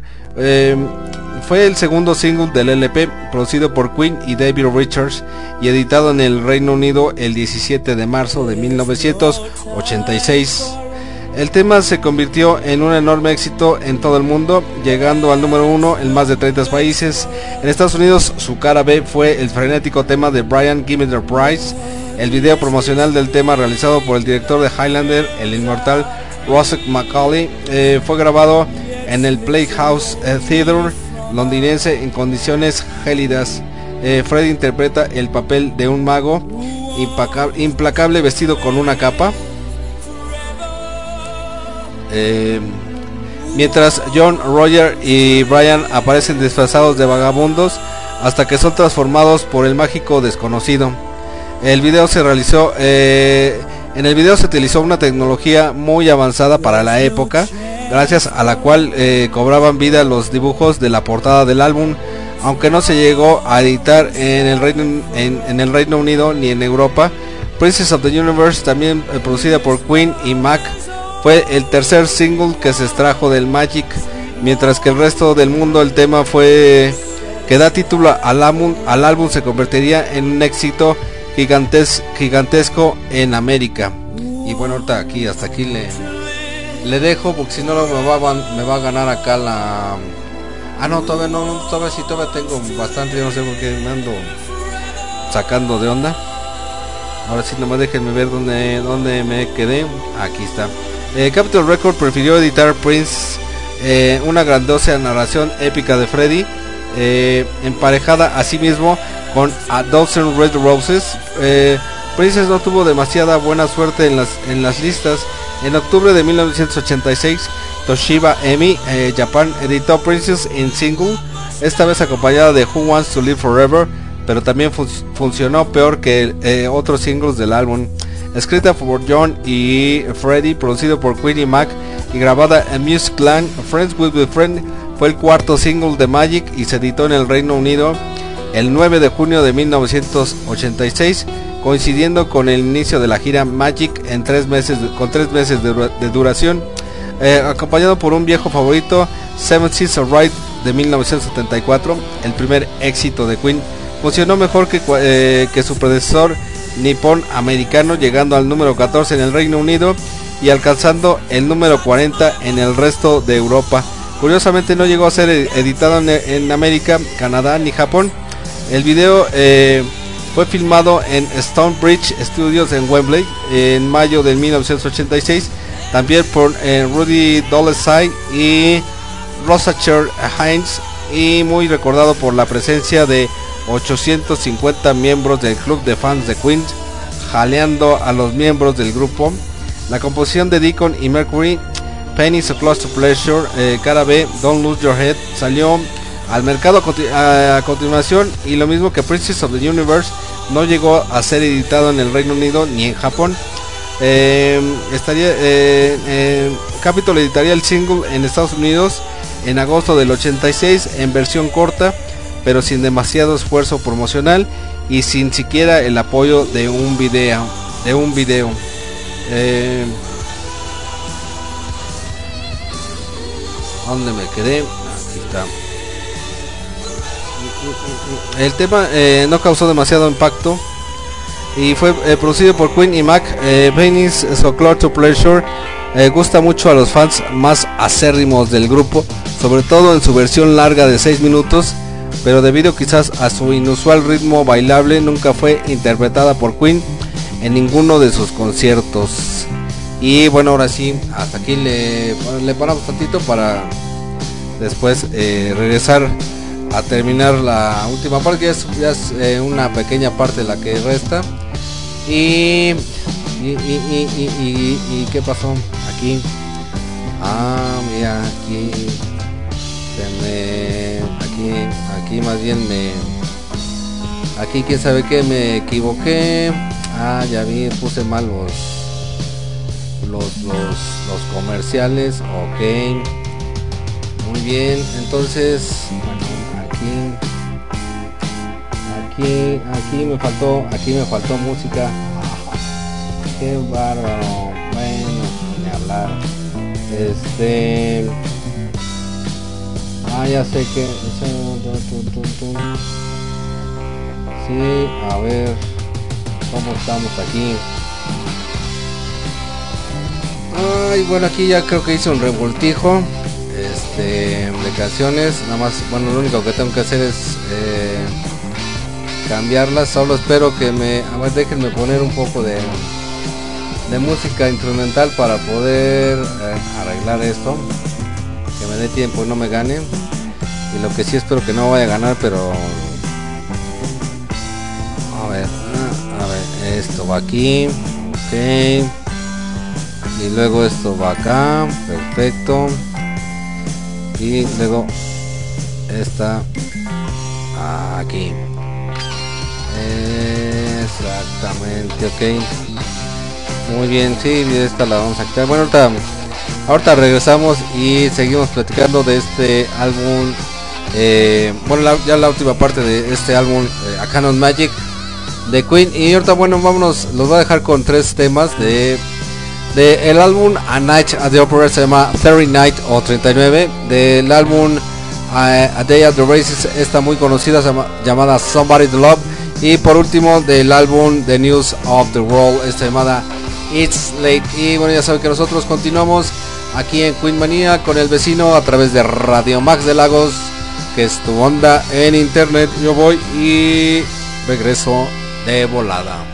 Fue el segundo single del LP, producido por Queen y David Richards y editado en el Reino Unido el 17 de marzo de 1986. El tema se convirtió en un enorme éxito en todo el mundo, llegando al número uno en más de 30 países. En Estados Unidos, su cara B fue el frenético tema de Brian Gimme the Price. El video promocional del tema realizado por el director de Highlander, el inmortal Rosek Macaulay, eh, fue grabado en el Playhouse eh, Theater londinense en condiciones gélidas. Eh, Fred interpreta el papel de un mago implacable vestido con una capa. Eh, mientras John, Roger y Brian aparecen disfrazados de vagabundos hasta que son transformados por el mágico desconocido. El video se realizó, eh, en el video se utilizó una tecnología muy avanzada para la época gracias a la cual eh, cobraban vida los dibujos de la portada del álbum, aunque no se llegó a editar en el Reino, Unido ni en Europa. Princess of the Universe, también eh, producida por Queen y Mac, fue el tercer single que se extrajo del Magic, mientras que el resto del mundo el tema fue que da título al álbum, al álbum se convertiría en un éxito gigantesco en América. Y bueno, ahorita aquí, hasta aquí le, le dejo porque si no me va, a me va a ganar acá la... Ah, no, todavía no, no, todavía sí, todavía tengo bastante, no sé por qué me ando sacando de onda. Ahora sí, nomás déjenme ver dónde, dónde me quedé. Aquí está. Eh, Capitol Record prefirió editar Prince, eh, una grandiosa narración épica de Freddy, eh, emparejada a sí mismo con A Dozen Red Roses. Eh, Princess no tuvo demasiada buena suerte en las, en las listas. En octubre de 1986, Toshiba Emi eh, Japan editó Princess en single, esta vez acompañada de Who Wants to Live Forever, pero también fun- funcionó peor que eh, otros singles del álbum. Escrita por John y Freddie, producido por Queenie Mac y grabada en Music Friends with a Friend fue el cuarto single de Magic y se editó en el Reino Unido el 9 de junio de 1986, coincidiendo con el inicio de la gira Magic en tres meses con tres meses de, dura- de duración, eh, acompañado por un viejo favorito, Seven Seas of Ride de 1974, el primer éxito de Queen. Funcionó mejor que, eh, que su predecesor Nippon americano, llegando al número 14 en el Reino Unido y alcanzando el número 40 en el resto de Europa. Curiosamente no llegó a ser ed- editado en, en América, Canadá ni Japón. El video eh, fue filmado en Stonebridge Studios en Wembley en mayo de 1986, también por eh, Rudy Dolezal y Rosacher Hines y muy recordado por la presencia de 850 miembros del club de fans de Queen, jaleando a los miembros del grupo. La composición de Deacon y Mercury, Penny So Close Pleasure, eh, cara B, Don't Lose Your Head, salió al mercado a, conti- a- a continuación y lo mismo que Princess of the Universe no llegó a ser editado en el Reino Unido ni en Japón. Eh, estaría eh, eh, editaría el single en Estados Unidos en agosto del 86 en versión corta pero sin demasiado esfuerzo promocional y sin siquiera el apoyo de un video de un video Eh, ¿Dónde me quedé? Aquí está. El tema eh, no causó demasiado impacto y fue eh, producido por Queen y Mac. Eh, Venice So Close to Pleasure eh, gusta mucho a los fans más acérrimos del grupo, sobre todo en su versión larga de 6 minutos, pero debido quizás a su inusual ritmo bailable nunca fue interpretada por Queen en ninguno de sus conciertos. Y bueno, ahora sí, hasta aquí le, le paramos tantito para después regresar a terminar la última parte, es, eh, una pequeña parte la que resta. Y, y, y, y, y, qué pasó aquí. Ah, mira, aquí me, aquí, aquí más bien me, aquí quién sabe que me equivoqué. Ah, ya vi, puse mal los, los, los, los comerciales. Ok. Muy bien, entonces, aquí, aquí me faltó, aquí me faltó música. Qué bárbaro. Bueno, ni hablar. Este, ah, ya sé que, sí, a ver, cómo estamos aquí. Ay, bueno, aquí ya creo que hice un revoltijo este, de canciones. Nada más, bueno, lo único que tengo que hacer es eh, cambiarlas. Solo espero que me, a ver, déjenme poner un poco de, de música instrumental para poder eh, arreglar esto. Que me dé tiempo y no me gane. Y lo que sí espero que no vaya a ganar, pero a ver, ah, a ver, esto va aquí, ok. Y luego esto va acá, perfecto. Y luego esta aquí. Exactamente, ok. Muy bien, sí, esta la vamos a quitar. Bueno, ahorita, ahorita regresamos y seguimos platicando de este álbum. eh, bueno, la- ya la última parte de este álbum, eh, A Canon Magic de Queen. Y ahorita, bueno, vámonos, los voy a dejar con tres temas de de el álbum A Night at the Opera se llama 30 Night o 39 del álbum uh, A Day at the Races esta muy conocida llamada Somebody to Love y por último del álbum The News of the World esta llamada It's Late. Y bueno, ya saben que nosotros continuamos aquí en Queen Manía con el vecino a través de Radio Max de Lagos, que es tu onda en internet. Yo voy y regreso de volada.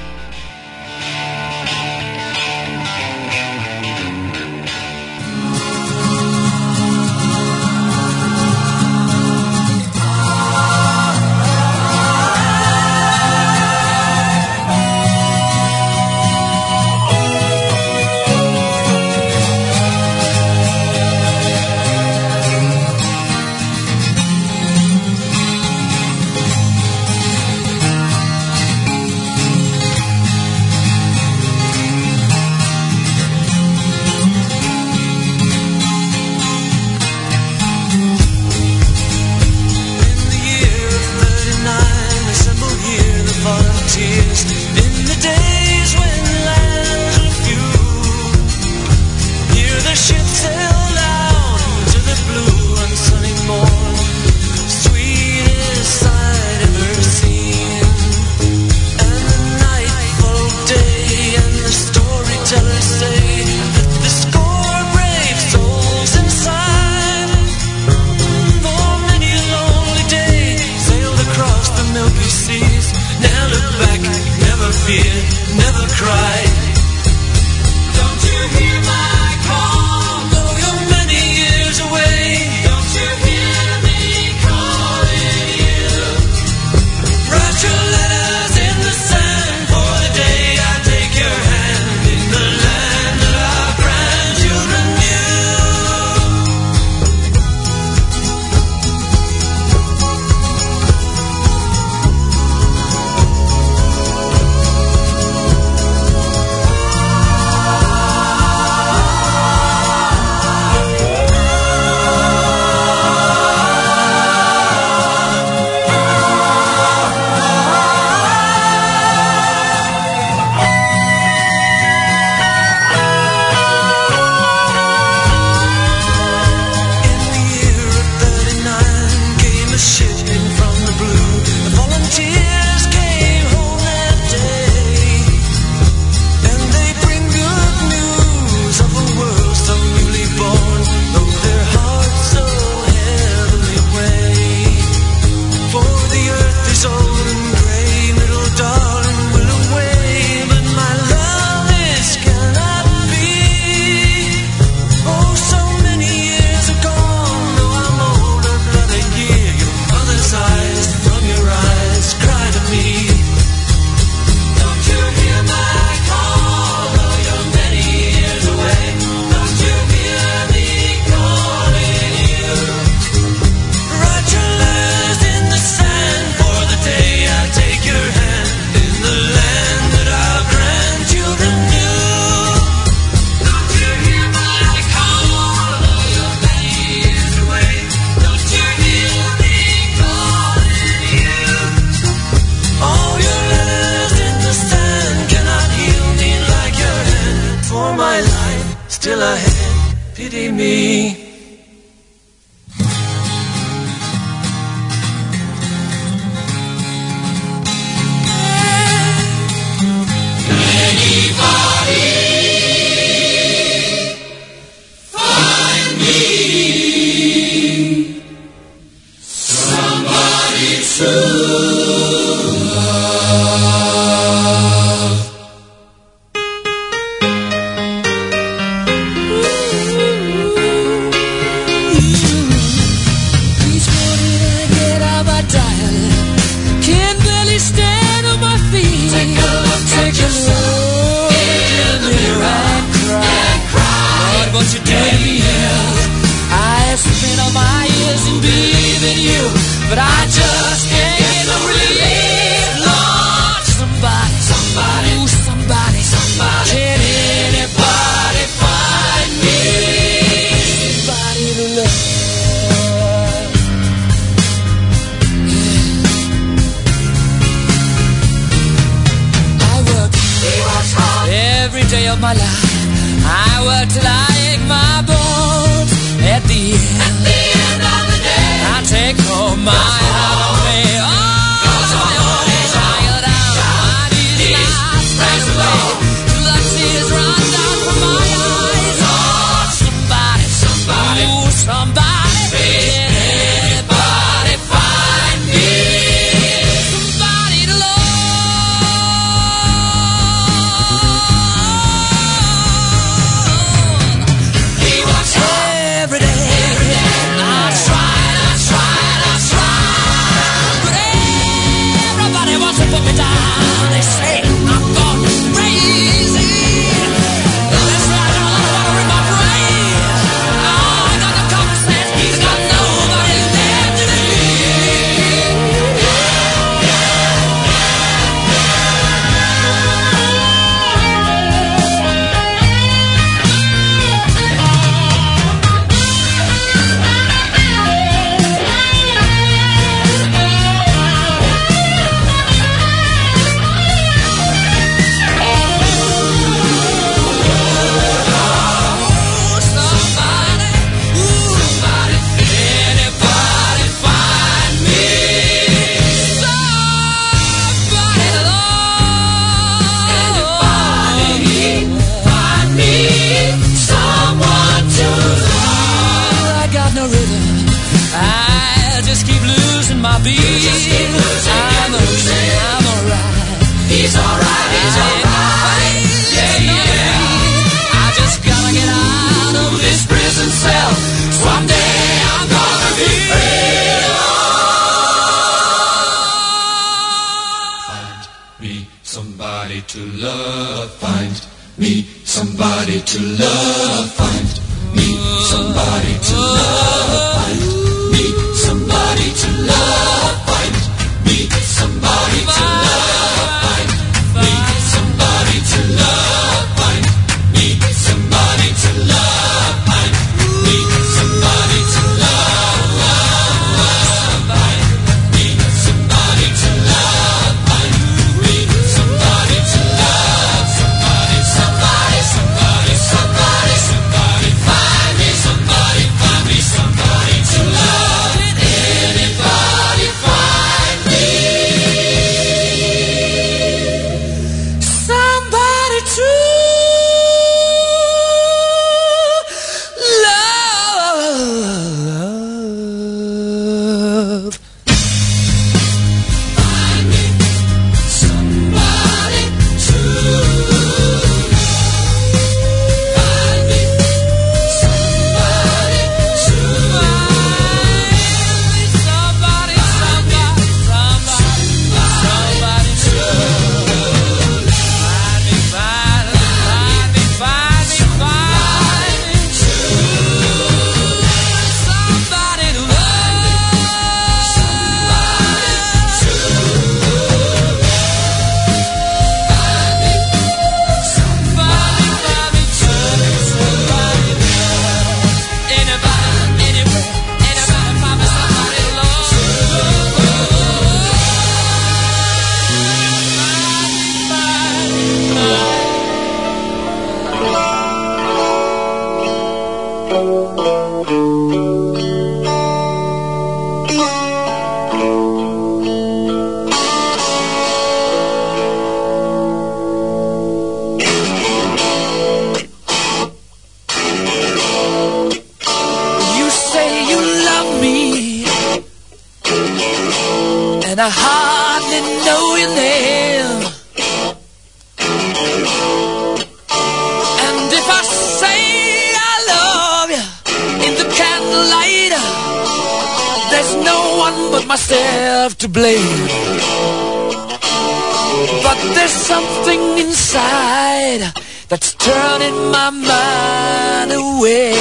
there's something inside that's turning my mind away.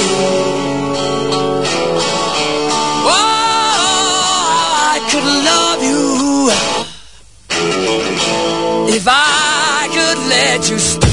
Oh, I could love you if I could let you stay.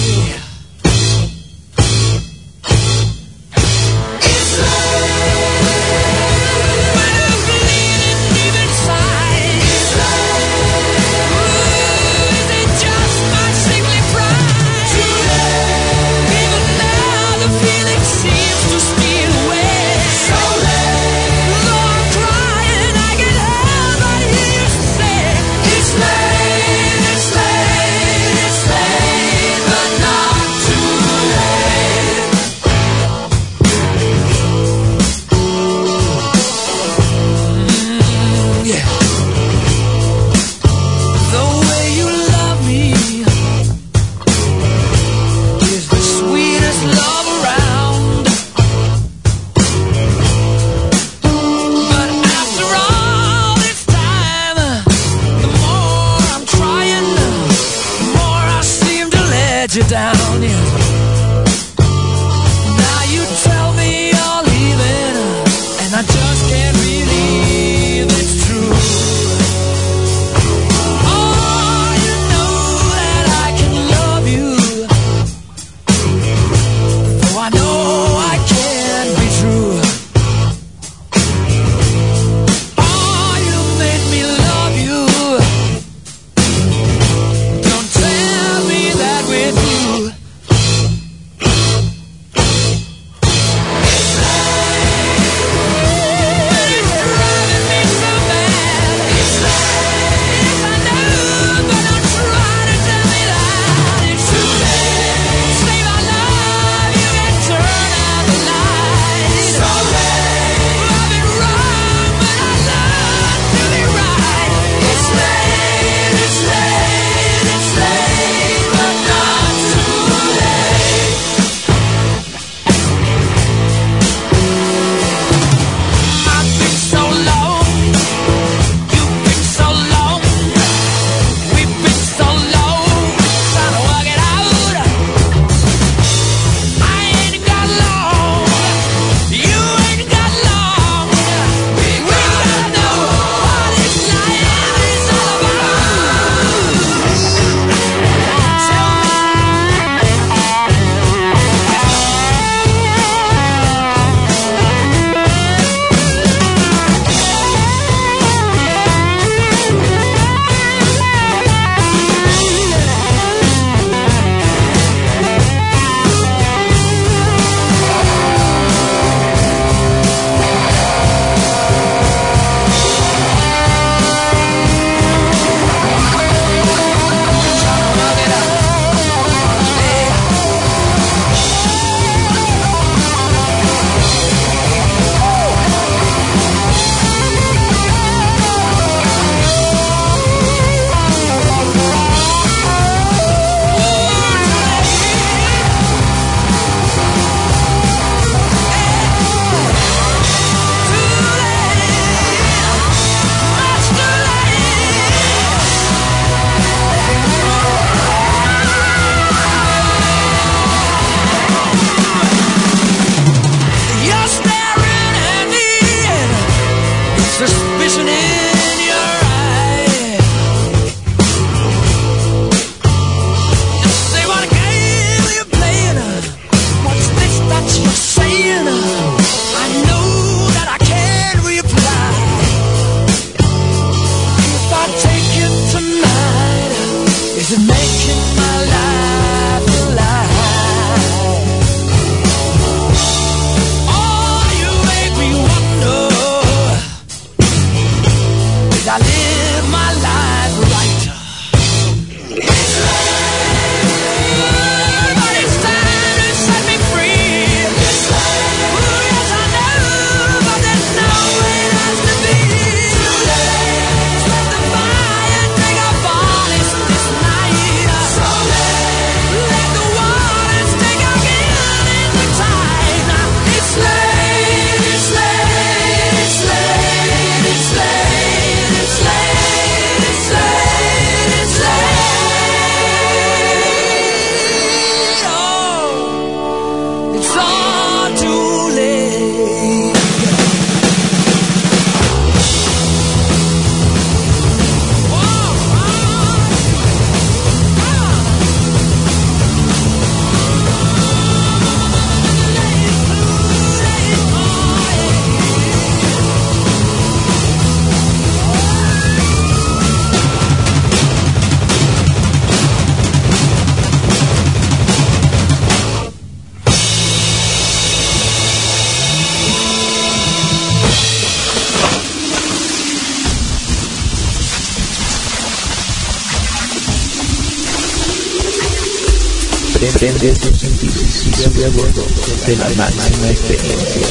la máxima experiencia.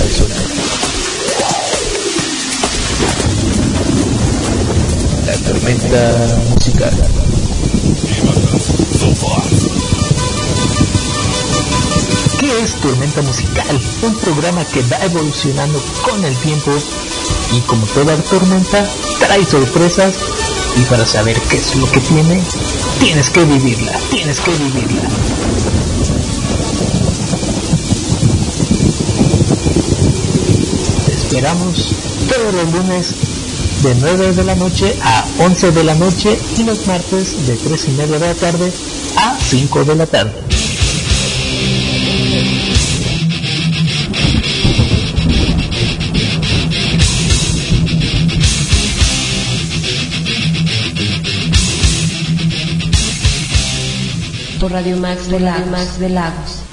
La tormenta musical. ¿Qué es Tormenta Musical? Un programa que va evolucionando con el tiempo y como toda tormenta trae sorpresas y para saber qué es lo que tiene, tienes que vivirla, tienes que vivirla. Esperamos todos los lunes de 9 de la noche a 11 de la noche y los martes de 3 y media de la tarde a 5 de la tarde. Radio Max de. Max de Lagos.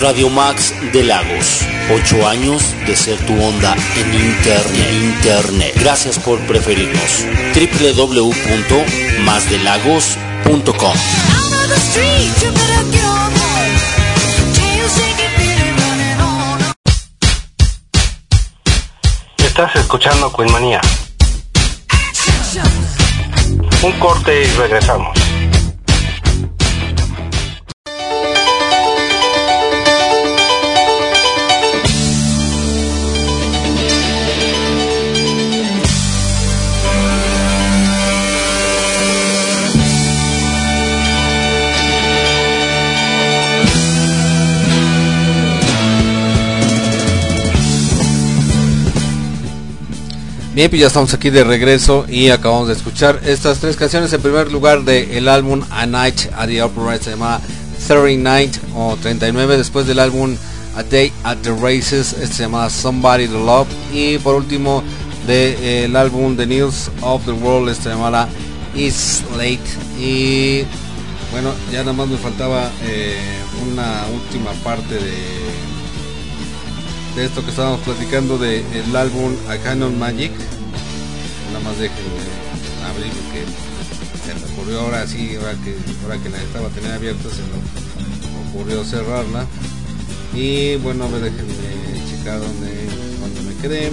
Radio Max de Lagos. Ocho años de ser tu onda en internet. internet. Gracias por preferirnos. www.masdelagos.com Estás escuchando Queen Manía. Un corte y regresamos. Bien, pues ya estamos aquí de regreso y acabamos de escuchar estas tres canciones. En primer lugar del álbum A Night at the Opera se llama 39 o 39. Después del álbum A Day at the Races, este se llama Somebody to Love. Y por último del álbum The News of the World, este se llama Is Late. Y bueno, ya nada más me faltaba eh, una última parte de de esto que estábamos platicando del el álbum A Canon Magic. Nada más déjenme abrir porque se me ocurrió ahora sí, ahora que, ahora que la estaba tener abierta se me ocurrió cerrarla. Y bueno, a ver, déjenme checar donde, donde me quedé.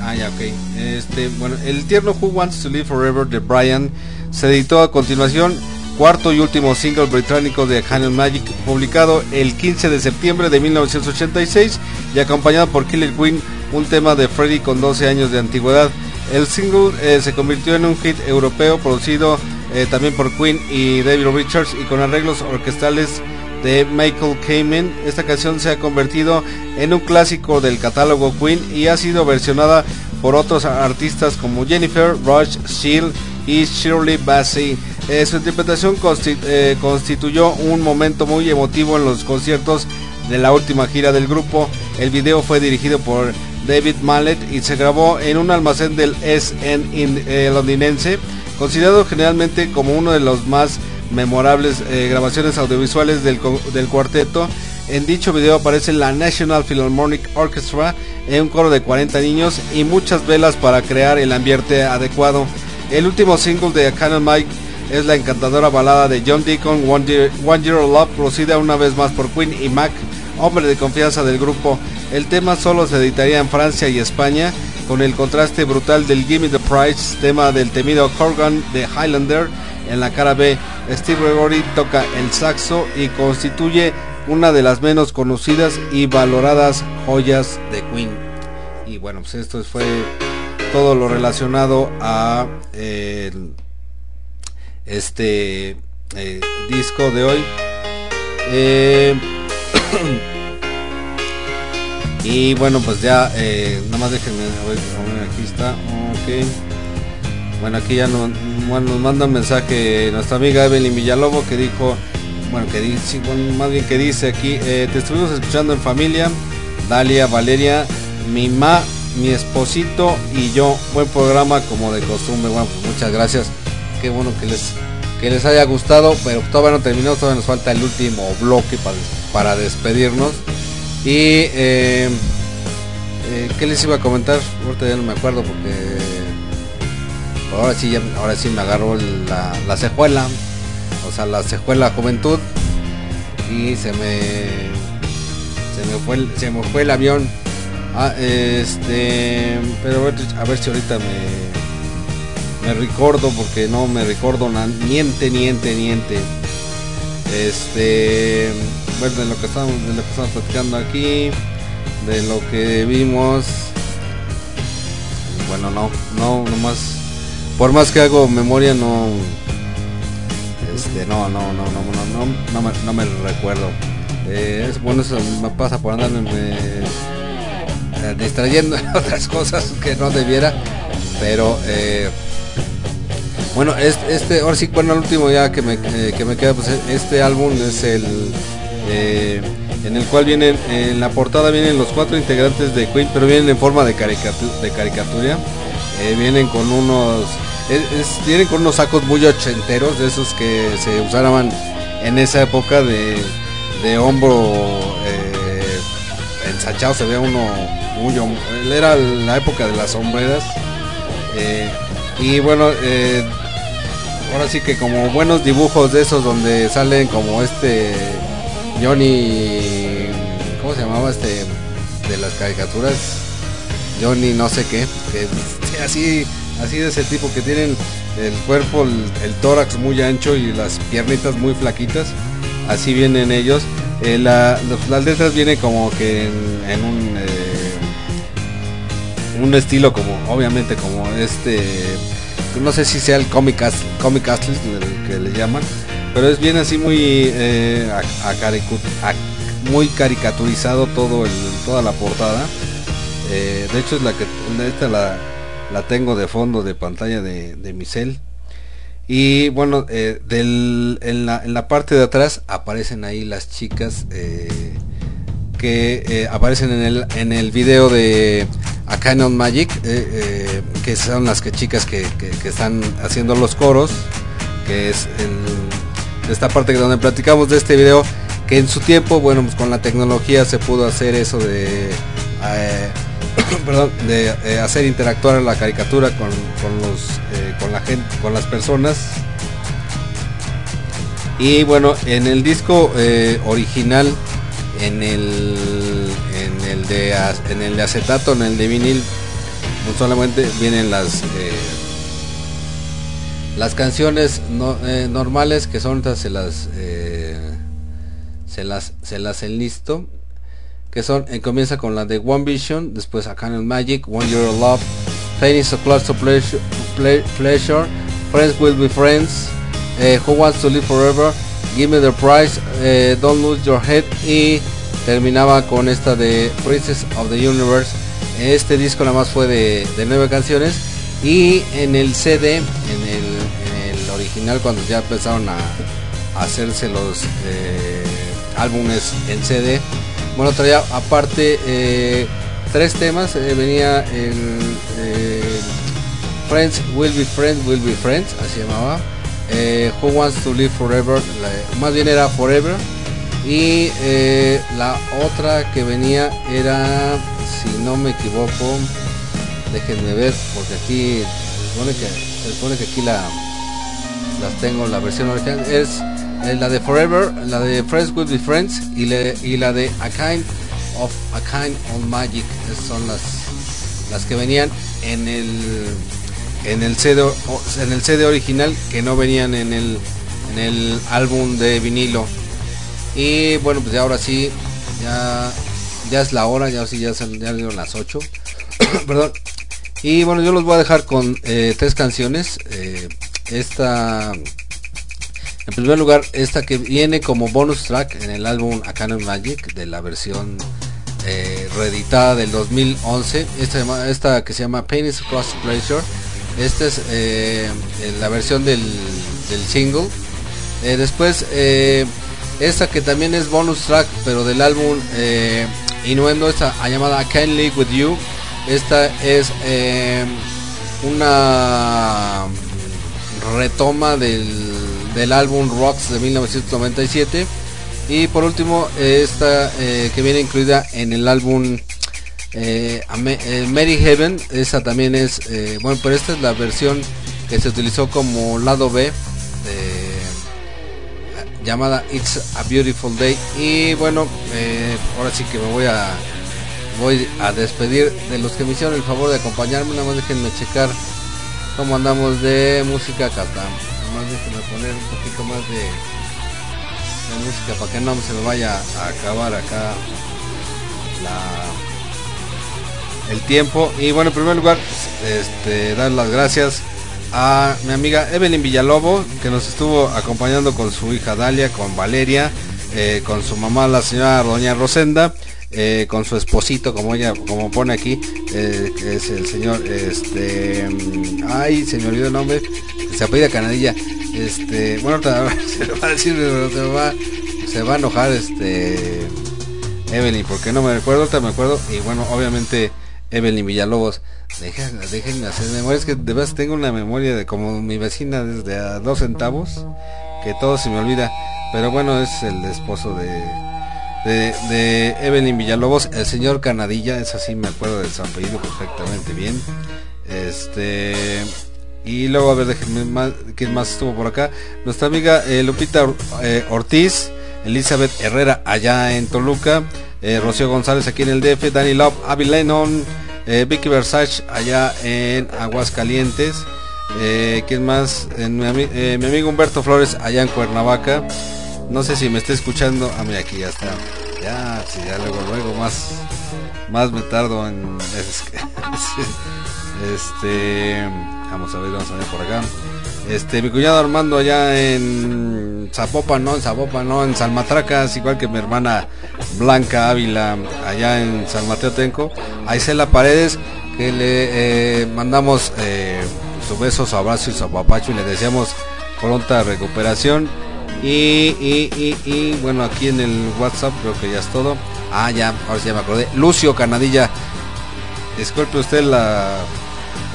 Ah, ya, ok. Este, bueno, el tierno Who Wants to Live Forever de Brian se editó a continuación cuarto y último single británico de Canon Magic, publicado el 15 de septiembre de 1986 y acompañado por Killer Queen, un tema de Freddie con 12 años de antigüedad. El single eh, se convirtió en un hit europeo producido eh, también por Queen y David Richards y con arreglos orquestales de Michael Kamen. Esta canción se ha convertido en un clásico del catálogo Queen y ha sido versionada por otros artistas como Jennifer, Rush, Shield y Shirley Bassey. Eh, su interpretación eh, constituyó un momento muy emotivo en los conciertos de la última gira del grupo. El video fue dirigido por David Mallet y se grabó en un almacén del SN eh, londinense, considerado generalmente como uno de los más memorables grabaciones audiovisuales del, del cuarteto. En dicho video aparece la National Philharmonic Orchestra en un coro de 40 niños y muchas velas para crear el ambiente adecuado. El último single de Canon Mike es la encantadora balada de John Deacon, One Year, of Love, producida una vez más por Queen y Mac, hombre de confianza del grupo. El tema solo se editaría en Francia y España, con el contraste brutal del Gimme the Price, tema del temido Corgan de Highlander. En la cara B, Steve Gregory toca el saxo y constituye una de las menos conocidas y valoradas joyas de Queen. Y bueno, pues esto fue todo lo relacionado a eh, este eh, disco de hoy. Eh, y bueno, pues ya, eh, nada más déjenme, aquí está, ok. Bueno, aquí ya nos, nos manda un mensaje nuestra amiga Evelyn Villalobo que dijo, bueno, que dice, más bien que dice aquí, te estuvimos escuchando en familia, Dalia, Valeria, mi ma, mi esposito y yo. Buen programa como de costumbre, bueno, pues muchas gracias qué bueno que les, que les haya gustado, pero todavía no terminó, todavía nos falta el último bloque para, para despedirnos. Y eh, eh, ¿qué les iba a comentar? Ahorita ya no me acuerdo porque ahora sí, ahora sí me agarró la, la cejuela, o sea, la cejuela juventud y se me se me fue el, se me fue el avión. Ah, este, pero a ver, a ver si ahorita me me recuerdo porque no me recuerdo niente, niente, niente. Este, bueno, de lo que estamos, de lo que estamos platicando aquí, de lo que vimos. Bueno, no, no, nomás, por más que hago memoria, no, Este, no, no, no, no, no, no, no, me, me recuerdo. Eh, es bueno, eso me pasa por andarme eh, distrayendo en otras cosas que no debiera. Pero eh, bueno, este, este, ahora sí, bueno, el último ya que me, eh, que me queda, pues este álbum es el eh, en el cual vienen, en la portada vienen los cuatro integrantes de Queen, pero vienen en forma de, caricatu- de caricatura. Eh, vienen con unos, es- vienen con unos sacos muy ochenteros, de esos que se usaban en esa época de, de hombro ensachado, se ve uno muy, era la época de las sombreras. Y bueno, ahora sí que como buenos dibujos de esos donde salen como este Johnny, ¿cómo se llamaba este de las caricaturas? Johnny no sé qué, que sí, así, así de ese tipo que tienen el cuerpo, el, tórax muy ancho y las piernitas muy flaquitas, así vienen ellos. Eh, la- las letras vienen como que en, en un eh, un estilo como obviamente como este no sé si sea el comic Castle, comic Castle, que le llaman pero es bien así muy eh, muy caricaturizado todo el toda la portada. Eh, de hecho es la que esta la, tengo de fondo de pantalla de, de y bueno eh, en, la, en la parte de atrás aparecen ahí las chicas eh, que aparecen en el, en el video de A Canon Magic, eh, eh, que son las que chicas que, que- están haciendo los coros, que es esta parte donde platicamos de este video, que en su tiempo, bueno, pues con la tecnología se pudo hacer eso de, eh, de eh, hacer interactuar la caricatura con, con los, con la gente, con las personas. Y bueno, en el disco original, en el, de en el de acetato, en el de vinil, no solamente vienen las eh, las canciones no- eh, normales que son se las eh, se las se las enlisto que son eh, comienza con la de One Vision, después A Canon Magic, One Year of Love, Pain is a to Pleasure, Ple- Pleasure, Friends Will Be Friends, Who Wants to Live Forever, Give Me the Prize, eh, Don't Lose Your Head y terminaba con esta de Princess of the Universe. Este disco nada más fue de, nueve canciones y en el CD, en el, original cuando ya empezaron a, hacerse los eh, álbumes en CD, bueno traía aparte eh, tres temas, eh, venía el Friends Will Be Friends, Will Be Friends, así llamaba. Who Wants to Live Forever, más bien era Forever. Y eh, la otra que venía era, si no me equivoco, déjenme ver, porque aquí se supone que, supone que aquí la, las tengo, la versión original es eh, la de Forever, la de Friends Will Be Friends y, le- y la de A Kind of A Kind of Magic. Esas son las, las que venían en el en el CD en el CD original que no venían en el en el álbum de vinilo y bueno pues ya ahora sí ya ya es la hora ya sí ya son las 8 perdón. Y bueno yo los voy a dejar con eh, tres canciones. Eh, esta en primer lugar esta que viene como bonus track en el álbum A Canon Magic de la versión eh, reeditada del 2011 esta, esta que se llama Pain is Cross Pleasure. Esta es la versión del, del single. Después esta que también es bonus track pero del álbum eh, Innuendo esta ah, llamada Can't Live With You. Esta es eh, una retoma del, del álbum Rocks de 1997 y por último esta eh, que viene incluida en el álbum eh, eh, Mary Heaven esa también es bueno pero esta es la versión que se utilizó como lado B eh, llamada It's a Beautiful Day. Y bueno eh, ahora sí que me voy a voy a despedir de los que me hicieron el favor de acompañarme. Nada más déjenme checar cómo andamos de música está nada más déjenme poner un poquito más de, de música para que no se me vaya a acabar acá la el tiempo. Y bueno en primer lugar este dar las gracias a mi amiga Evelyn Villalobos, que nos estuvo acompañando con su hija Dalia, con Valeria, eh, con su mamá la señora Doña Rosenda, eh, con su esposito, como ella, como pone aquí, eh, es el señor, este, ay, se me olvidó el nombre, se apellida Canadilla, este, bueno, se lo va a decir, se va, a enojar, este, Evelyn, porque no me recuerdo, ahorita me acuerdo, y bueno, obviamente Evelyn Villalobos, déjenme, déjenme hacer memoria, es que de verdad tengo una memoria de como mi vecina desde a dos centavos, que todo se me olvida, pero bueno, es el esposo de, de, de Evelyn Villalobos, el señor Canadilla, es así, me acuerdo de su apellido perfectamente bien. Este y luego a ver déjenme más quién más estuvo por acá. Nuestra amiga eh, Lupita eh, Ortiz, Elizabeth Herrera allá en Toluca, eh, Rocío González aquí en el DF, Danny Love, Avi Lennon, eh, Vicky Versace allá en Aguascalientes. Eh, ¿Quién más? Eh, eh, mi amigo Humberto Flores allá en Cuernavaca. No sé si me está escuchando. Ah, mira, aquí ya está. Ya, sí, ya luego, luego más, más me tardo en. este, vamos a ver, vamos a ver por acá. Este, mi cuñado Armando allá en Zapopan, no, en Zapopan, no, en Salmatracas, igual que mi hermana Blanca Ávila allá en San Mateo Tenco. A Isela Paredes, que le eh, mandamos eh, su beso, su abrazo y su apapacho y le deseamos pronta recuperación. Y, y, y, y, bueno, aquí en el WhatsApp creo que ya es todo. Ah, ya, ahora sí ya me acordé. Lucio Canadilla. Disculpe usted la,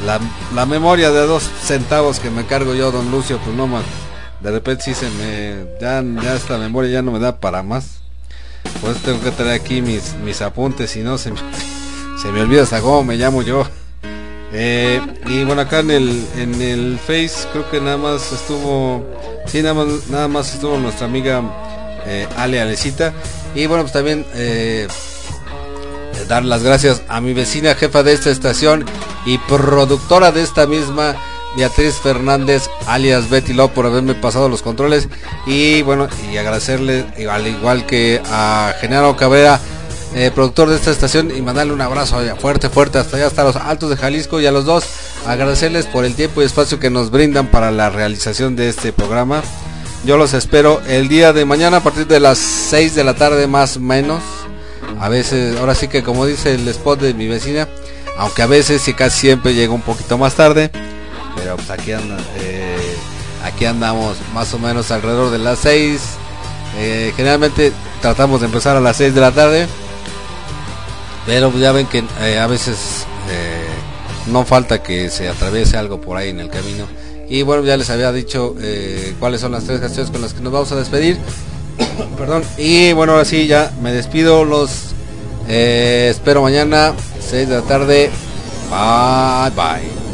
la, la memoria de dos centavos que me cargo yo, don Lucio, pues no más. De repente sí se me. Ya, ya esta memoria ya no me da para más. Pues tengo que traer aquí mis, mis apuntes, si no se me, se me olvida hasta cómo me llamo yo. Eh, y bueno, acá en el, en el Face creo que nada más estuvo, sí, nada más, nada más estuvo nuestra amiga eh, Ale Alecita. Y bueno, pues también eh, dar las gracias a mi vecina jefa de esta estación y productora de esta misma, Beatriz Fernández, alias Betty Love, por haberme pasado los controles. Y bueno, y agradecerle, al igual que a Genaro Cabrera, eh, productor de esta estación, y mandarle un abrazo fuerte, fuerte, hasta allá, hasta los altos de Jalisco, y a los dos, agradecerles por el tiempo y espacio que nos brindan para la realización de este programa. Yo los espero el día de mañana a partir de las 6 de la tarde más o menos. A veces, ahora sí que como dice el spot de mi vecina, aunque a veces y casi siempre llega un poquito más tarde, pero pues aquí, eh, aquí andamos más o menos alrededor de las 6. Eh, generalmente tratamos de empezar a las 6 de la tarde, pero ya ven que eh, a veces no falta que se atraviese algo por ahí en el camino. Y bueno, ya les había dicho cuáles son las tres canciones con las que nos vamos a despedir. Perdón. Y bueno, ahora sí, ya me despido. Los eh, espero mañana, 6 de la tarde. Bye bye.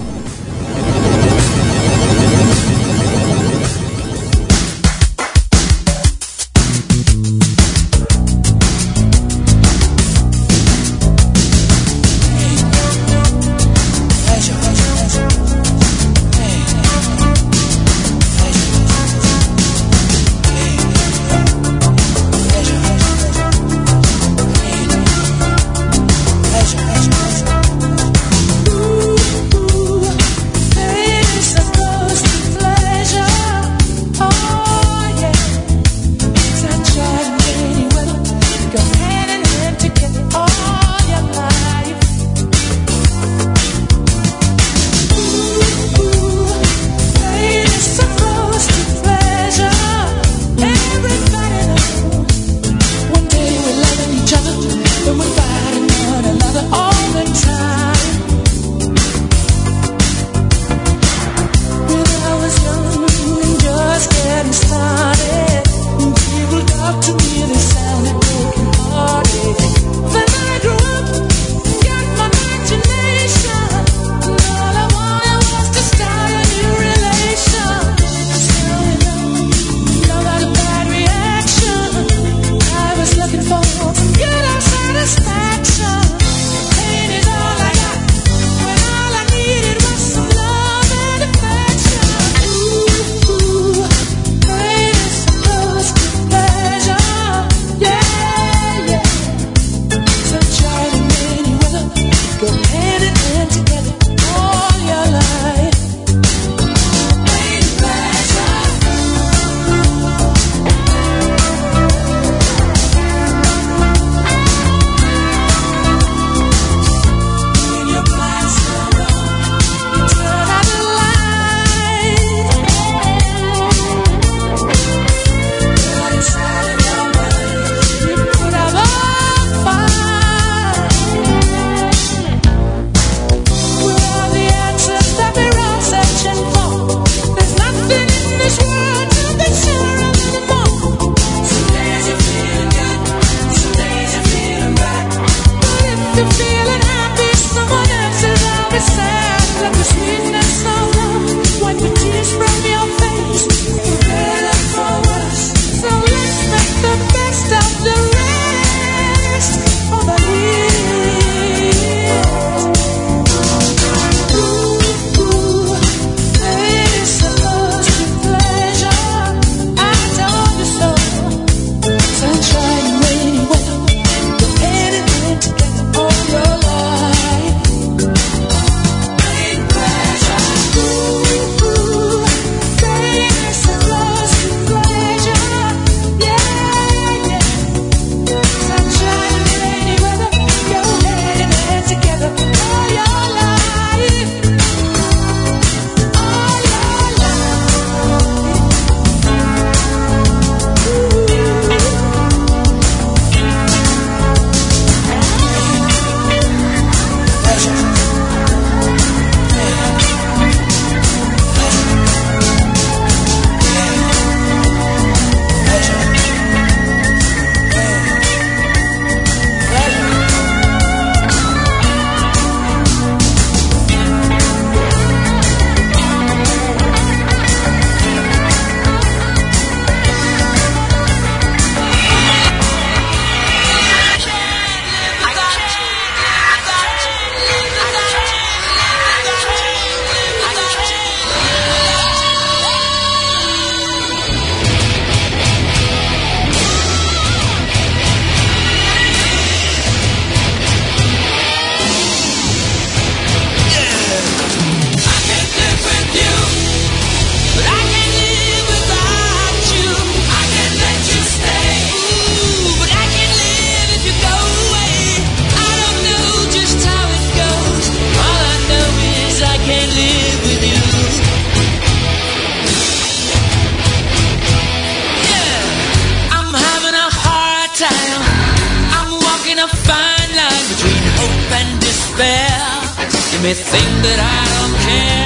May think that I don't care,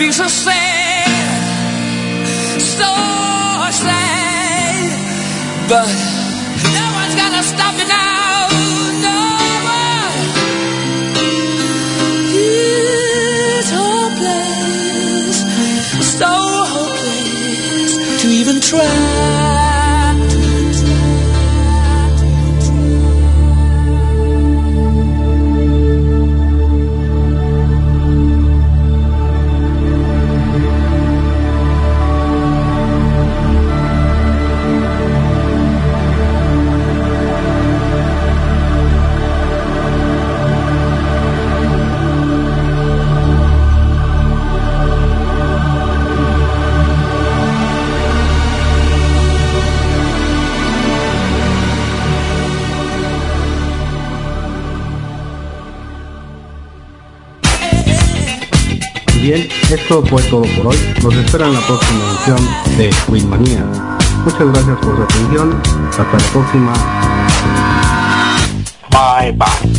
Jesus esto fue todo por hoy. Nos espera en la próxima edición de Winmania. Muchas gracias por su atención. Hasta la próxima. Bye bye.